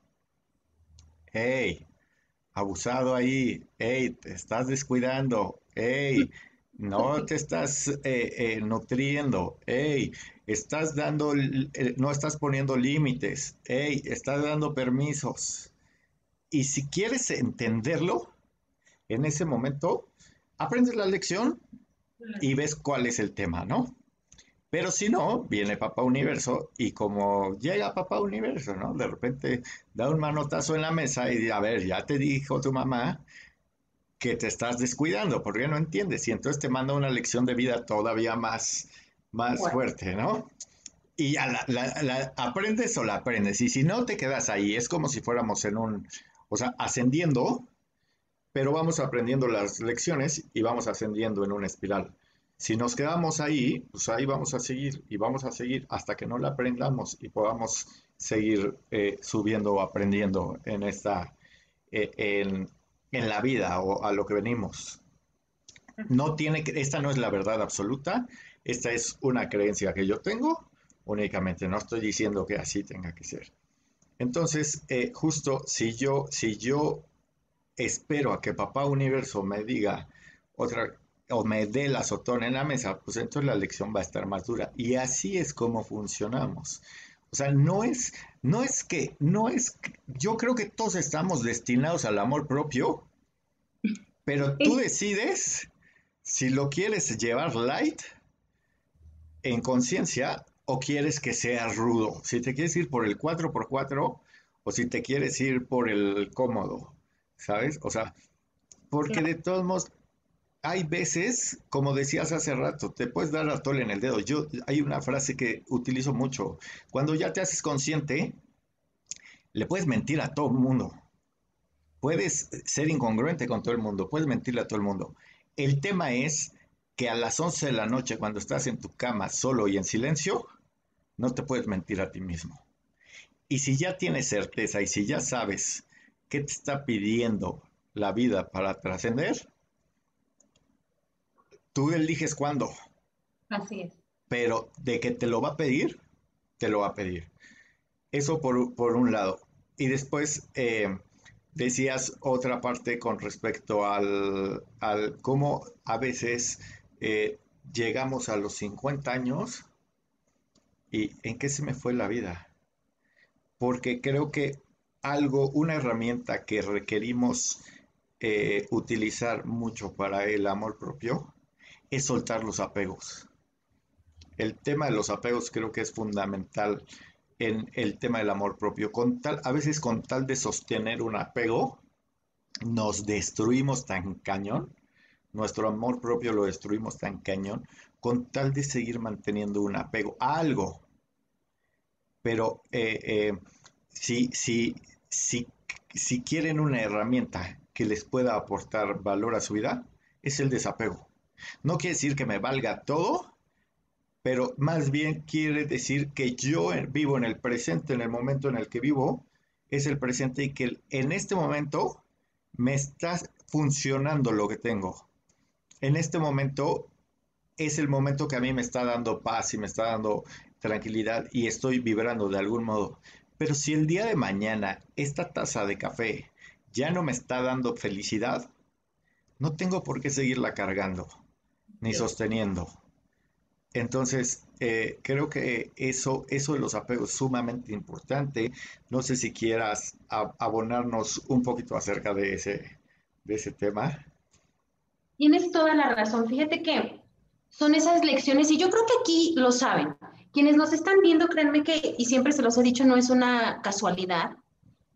Hey, abusado ahí, hey, te estás descuidando, hey, no te estás eh, eh, nutriendo, hey, estás dando, eh, no estás poniendo límites, hey, estás dando permisos. Y si quieres entenderlo, en ese momento, aprendes la lección y ves cuál es el tema, ¿no? Pero si no, viene Papá Universo y como llega Papá Universo, ¿no? De repente da un manotazo en la mesa y dice, a ver, ya te dijo tu mamá que te estás descuidando, porque no entiendes. Y entonces te manda una lección de vida todavía más, más fuerte, ¿no? Y la, aprendes o la aprendes. Y si no, te quedas ahí. Es como si fuéramos en un, o sea, ascendiendo, pero vamos aprendiendo las lecciones y vamos ascendiendo en una espiral. Si nos quedamos ahí, pues ahí vamos a seguir y vamos a seguir hasta que no la aprendamos y podamos seguir eh, subiendo o aprendiendo en esta, eh, en, la vida o a lo que venimos. No tiene que, esta no es la verdad absoluta, esta es una creencia que yo tengo únicamente, no estoy diciendo que así tenga que ser. Entonces, eh, justo si yo, si yo espero a que papá universo me diga otra, o me dé el azotón en la mesa, pues entonces la lección va a estar más dura. Y así es como funcionamos. O sea, no es, no es que, no es, yo creo que todos estamos destinados al amor propio, pero tú decides si lo quieres llevar light, en conciencia, o quieres que sea rudo. Si te quieres ir por el 4x4 o si te quieres ir por el cómodo, ¿sabes? O sea, porque de todos modos hay veces, como decías hace rato, te puedes dar a tole en el dedo. Yo hay una frase que utilizo mucho. Cuando ya te haces consciente, le puedes mentir a todo el mundo. Puedes ser incongruente con todo el mundo, puedes mentirle a todo el mundo. El tema es que a las 11 de la noche, cuando estás en tu cama solo y en silencio, no te puedes mentir a ti mismo. Y si ya tienes certeza y si ya sabes qué te está pidiendo la vida para trascender, Tú eliges cuándo. Así es. Pero de que te lo va a pedir, te lo va a pedir. Eso por, un lado. Y después eh, decías otra parte con respecto al, cómo a veces eh, llegamos a los 50 años y en qué se me fue la vida. Porque creo que algo, una herramienta que requerimos eh, utilizar mucho para el amor propio es soltar los apegos. El tema de los apegos creo que es fundamental en el tema del amor propio. Con tal, a veces con tal de sostener un apego, nos destruimos tan cañón, nuestro amor propio lo destruimos tan cañón, con tal de seguir manteniendo un apego a algo. Pero eh, eh, si, si, si, si quieren una herramienta que les pueda aportar valor a su vida, es el desapego. No quiere decir que me valga todo, pero más bien quiere decir que yo vivo en el presente, en el momento en el que vivo, es el presente y que en este momento me está funcionando lo que tengo. En este momento es el momento que a mí me está dando paz y me está dando tranquilidad y estoy vibrando de algún modo. Pero si el día de mañana esta taza de café ya no me está dando felicidad, no tengo por qué seguirla cargando ni sosteniendo. Entonces, eh, creo que eso, eso de los apegos es sumamente importante. No sé si quieras abonarnos un poquito acerca de ese, de ese tema. Tienes toda la razón. Fíjate que son esas lecciones y yo creo que aquí lo saben. Quienes nos están viendo, créanme que, y siempre se los he dicho, no es una casualidad,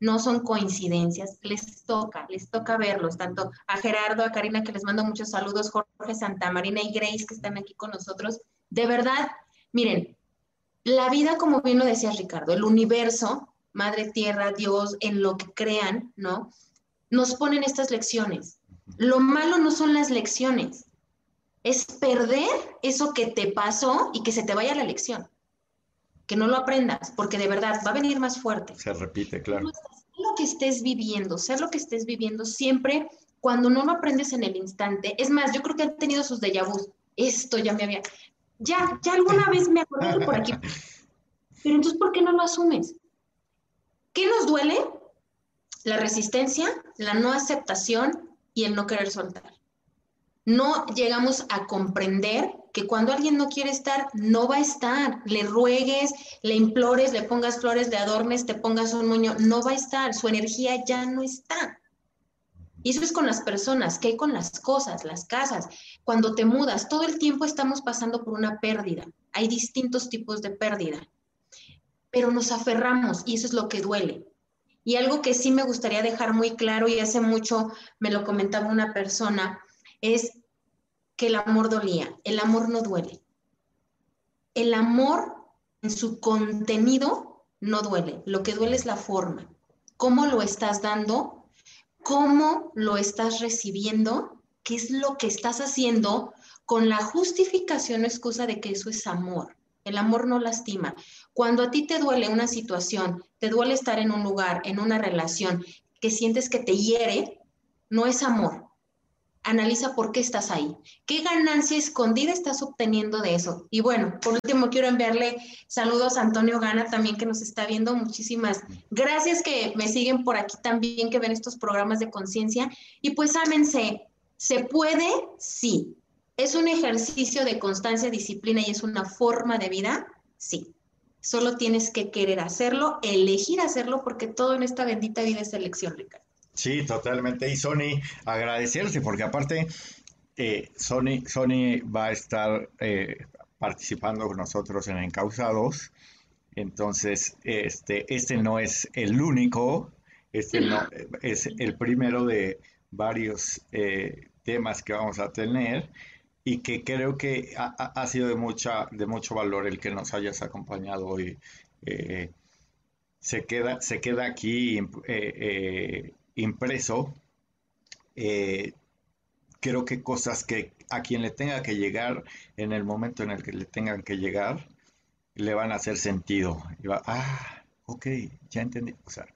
no son coincidencias, les toca, les toca verlos, tanto a Gerardo, a Karina, que les mando muchos saludos, Jorge Santa Marina y Grace, que están aquí con nosotros. De verdad, miren, la vida, como bien lo decía Ricardo, el universo, Madre Tierra, Dios, en lo que crean, ¿no? Nos ponen estas lecciones. Lo malo no son las lecciones, es perder eso que te pasó y que se te vaya la lección que no lo aprendas, porque de verdad va a venir más fuerte. Se repite, claro. Ser lo que estés viviendo, ser lo que estés viviendo siempre, cuando no lo aprendes en el instante, es más, yo creo que han tenido sus déjà vu. Esto ya me había, ya, ya alguna vez me acordé por aquí. (laughs) Pero entonces, ¿por qué no lo asumes? ¿Qué nos duele? La resistencia, la no aceptación y el no querer soltar. No llegamos a comprender que cuando alguien no quiere estar, no va a estar. Le ruegues, le implores, le pongas flores, le adornes, te pongas un moño, no va a estar. Su energía ya no está. Y eso es con las personas, ¿qué hay con las cosas, las casas? Cuando te mudas, todo el tiempo estamos pasando por una pérdida. Hay distintos tipos de pérdida. Pero nos aferramos y eso es lo que duele. Y algo que sí me gustaría dejar muy claro, y hace mucho me lo comentaba una persona, es que el amor dolía. El amor no duele. El amor en su contenido no duele. Lo que duele es la forma. ¿Cómo lo estás dando? ¿Cómo lo estás recibiendo? ¿Qué es lo que estás haciendo con la justificación o excusa de que eso es amor? El amor no lastima. Cuando a ti te duele una situación, te duele estar en un lugar, en una relación que sientes que te hiere, no es amor, analiza por qué estás ahí. ¿Qué ganancia escondida estás obteniendo de eso? Y bueno, por último, quiero enviarle saludos a Antonio Gana también que nos está viendo. Muchísimas gracias que me siguen por aquí también, que ven estos programas de conciencia. Y pues ámense, ¿se puede? Sí. ¿Es un ejercicio de constancia, disciplina y es una forma de vida? Sí. Solo tienes que querer hacerlo, elegir hacerlo, porque todo en esta bendita vida es elección, Ricardo. Sí, totalmente. Y Sony, agradecerse, porque aparte, eh, Sony, Sony va a estar eh, participando con nosotros en Encausados. Entonces, este, este no es el único, este no (laughs) es el primero de varios eh, temas que vamos a tener y que creo que ha, sido de mucha de mucho valor el que nos hayas acompañado hoy. se queda se queda aquí impreso, eh, creo que cosas que a quien le tenga que llegar en el momento en el que le tengan que llegar, le van a hacer sentido. Ah, ok, ya entendí. O sea,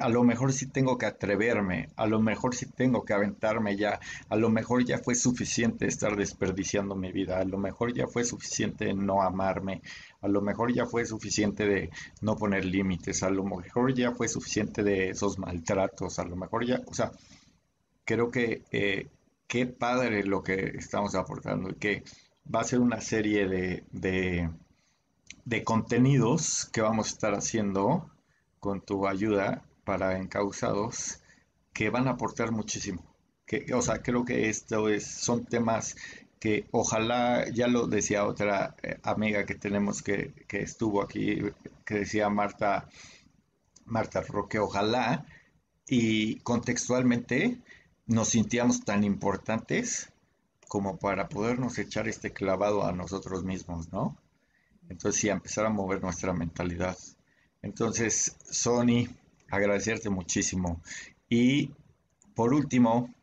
a lo mejor sí tengo que atreverme, a lo mejor sí tengo que aventarme ya, a lo mejor ya fue suficiente estar desperdiciando mi vida, a lo mejor ya fue suficiente no amarme, a lo mejor ya fue suficiente de no poner límites, a lo mejor ya fue suficiente de esos maltratos, a lo mejor ya, o sea, creo que eh, qué padre lo que estamos aportando y que va a ser una serie de, de, de contenidos que vamos a estar haciendo con tu ayuda para encausados que van a aportar muchísimo. Que, o sea, creo que esto es, son temas que ojalá, ya lo decía otra eh, amiga que tenemos que, estuvo aquí, que decía Marta, Marta Roque, ojalá y contextualmente nos sintiéramos tan importantes como para podernos echar este clavado a nosotros mismos, ¿no? Entonces, sí, empezar a mover nuestra mentalidad. Entonces, Sony, agradecerte muchísimo. Y por último,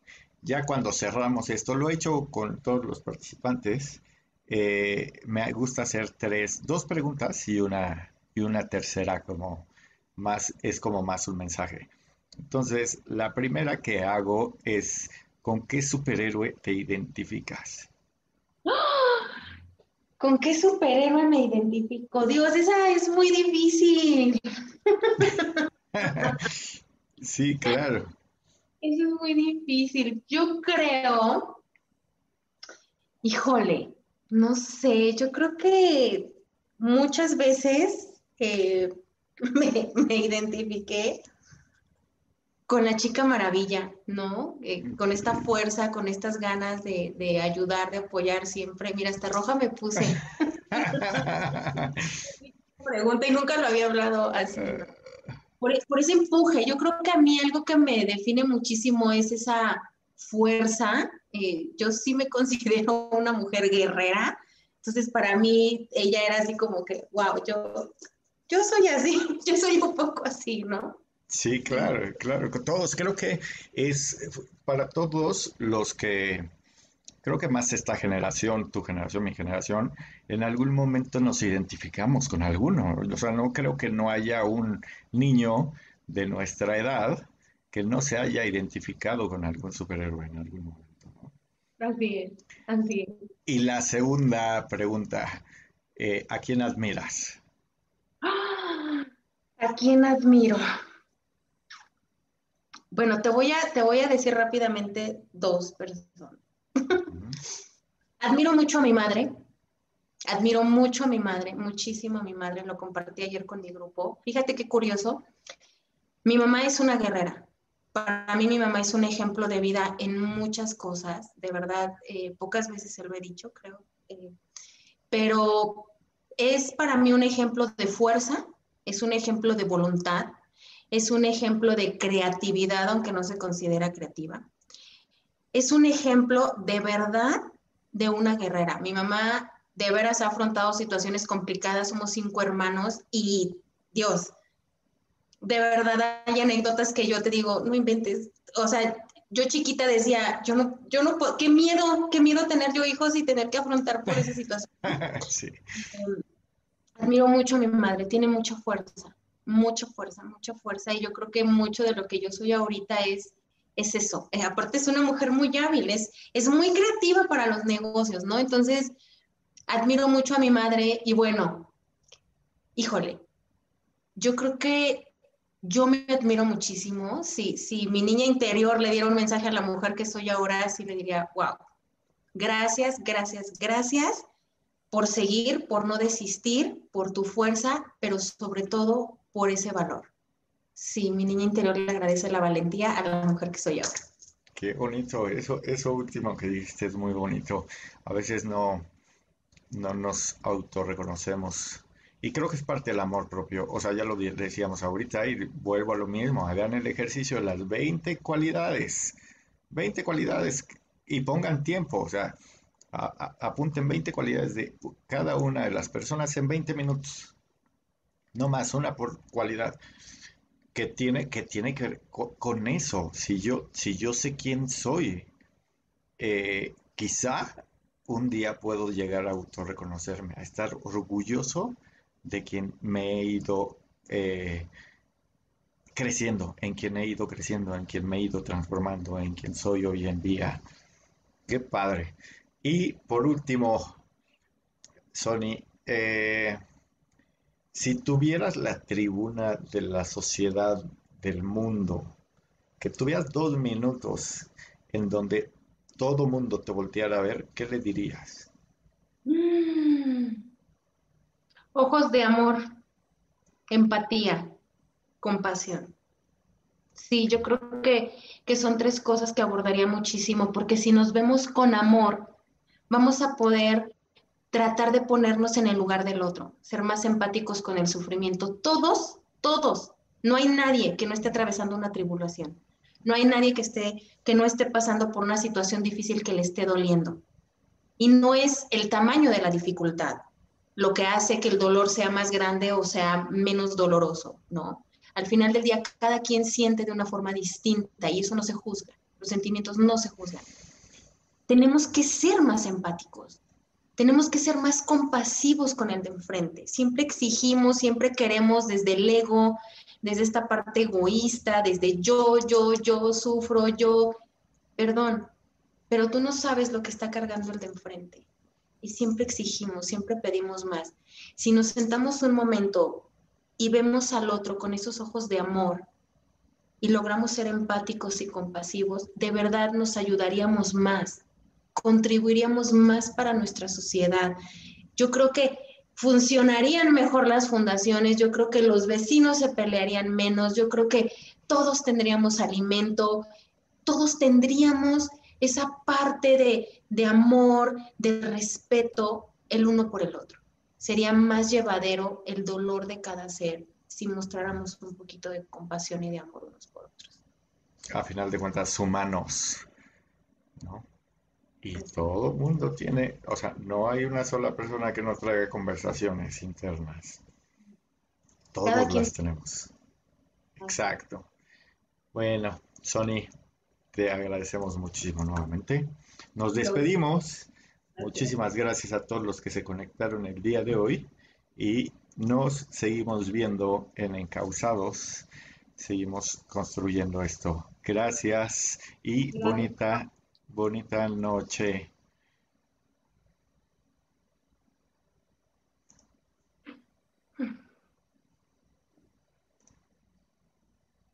ya cuando cerramos esto, lo he hecho con todos los participantes, eh, me gusta hacer tres, dos preguntas y una, y una tercera como más, es como más un mensaje. Entonces, la primera que hago es, ¿con qué superhéroe te identificas? ¿Con qué superhéroe me identifico? Dios, esa es muy difícil. (laughs) sí, claro. Eso es muy difícil. Yo creo, híjole, No sé, yo creo que muchas veces eh, (laughs) me, identifiqué con la chica maravilla, ¿no? Eh, con esta fuerza, con estas ganas de, ayudar, de apoyar siempre. Mira, hasta roja me puse. (laughs) Pregunta y nunca lo había hablado así. Por, por, ese empuje, yo creo que a mí algo que me define muchísimo es esa fuerza. Eh, yo sí me (laughs) considero una mujer guerrera, entonces para mí ella era así como que, wow, yo, yo soy así, (laughs) yo soy un poco así, ¿no? Sí, claro, claro, todos, creo que es para todos los que, creo que más esta generación, tu generación, mi generación, en algún momento nos identificamos con alguno. O sea, no creo que no haya un niño de nuestra edad que no se haya identificado con algún superhéroe en algún momento. Así es, así es. Y la segunda pregunta, eh, ¿a quién admiras? ¿A quién admiro? Bueno, te voy a, te voy a decir rápidamente dos personas. Admiro mucho a mi madre. Admiro mucho a mi madre, muchísimo a mi madre. Lo compartí ayer con mi grupo. Fíjate qué curioso. Mi mamá es una guerrera. Para mí mi mamá es un ejemplo de vida en muchas cosas. De verdad, eh, pocas veces se lo he dicho, creo. Eh, pero es para mí un ejemplo de fuerza, es un ejemplo de voluntad, es un ejemplo de creatividad, aunque no se considera creativa. Es un ejemplo de verdad de una guerrera. Mi mamá de veras ha afrontado situaciones complicadas, somos cinco hermanos y Dios, de verdad hay anécdotas que yo te digo, no inventes, o sea, yo chiquita decía, yo no, yo no puedo, qué miedo, qué miedo tener yo hijos y tener que afrontar por esa (laughs) situación. sí. Em, admiro mucho a mi madre, tiene mucha fuerza mucha fuerza, mucha fuerza y yo creo que mucho de lo que yo soy ahorita es, es eso. Eh, aparte es una mujer muy hábil, es, es muy creativa para los negocios, ¿no? Entonces, admiro mucho a mi madre y bueno, híjole, yo creo que yo me admiro muchísimo. Si, si mi niña interior le diera un mensaje a la mujer que soy ahora, sí le diría, wow, gracias, gracias, gracias por seguir, por no desistir, por tu fuerza, pero sobre todo por ese valor. Sí, mi niña interior le agradece la valentía a la mujer que soy ahora. Qué bonito, eso, eso último que dijiste es muy bonito. A veces no, no nos autorreconocemos. Y creo que es parte del amor propio. O sea, ya lo decíamos ahorita y vuelvo a lo mismo. Hagan el ejercicio de las 20 cualidades. 20 cualidades y pongan tiempo. O sea, apunten 20 cualidades de cada una de las personas en 20 minutos no más, una por cualidad que tiene que, tiene que ver con, eso. Si yo, si yo sé quién soy, eh, quizá un día puedo llegar a autorreconocerme, a estar orgulloso de quien me he ido eh, creciendo, en quien he ido creciendo, en quien me he ido transformando, en quien soy hoy en día. Qué padre. Y por último, Sony, eh, si tuvieras la tribuna de la sociedad del mundo, que tuvieras dos minutos en donde todo mundo te volteara a ver, ¿qué le dirías? Mm. Ojos de amor, empatía, compasión. Sí, yo creo que, que son tres cosas que abordaría muchísimo, porque si nos vemos con amor, vamos a poder tratar de ponernos en el lugar del otro, ser más empáticos con el sufrimiento. Todos, todos, no hay nadie que no esté atravesando una tribulación. No hay nadie que esté que no esté pasando por una situación difícil que le esté doliendo. Y no es el tamaño de la dificultad lo que hace que el dolor sea más grande o sea menos doloroso, ¿no? Al final del día cada quien siente de una forma distinta y eso no se juzga. Los sentimientos no se juzgan. Tenemos que ser más empáticos tenemos que ser más compasivos con el de enfrente. Siempre exigimos, siempre queremos desde el ego, desde esta parte egoísta, desde yo, yo, yo sufro, yo, perdón, pero tú no sabes lo que está cargando el de enfrente. Y siempre exigimos, siempre pedimos más. Si nos sentamos un momento y vemos al otro con esos ojos de amor y logramos ser empáticos y compasivos, de verdad nos ayudaríamos más contribuiríamos más para nuestra sociedad. Yo creo que funcionarían mejor las fundaciones, yo creo que los vecinos se pelearían menos, yo creo que todos tendríamos alimento, todos tendríamos esa parte de, de amor, de respeto el uno por el otro. Sería más llevadero el dolor de cada ser si mostráramos un poquito de compasión y de amor unos por otros. A final de cuentas, humanos, ¿no? Y todo el mundo tiene, o sea, no hay una sola persona que nos traiga conversaciones internas. Todos las tenemos. Exacto. Bueno, Sony, te agradecemos muchísimo nuevamente. Nos despedimos. Muchísimas gracias a todos los que se conectaron el día de hoy y nos seguimos viendo en Encausados. Seguimos construyendo esto. Gracias y bonita, bonita noche.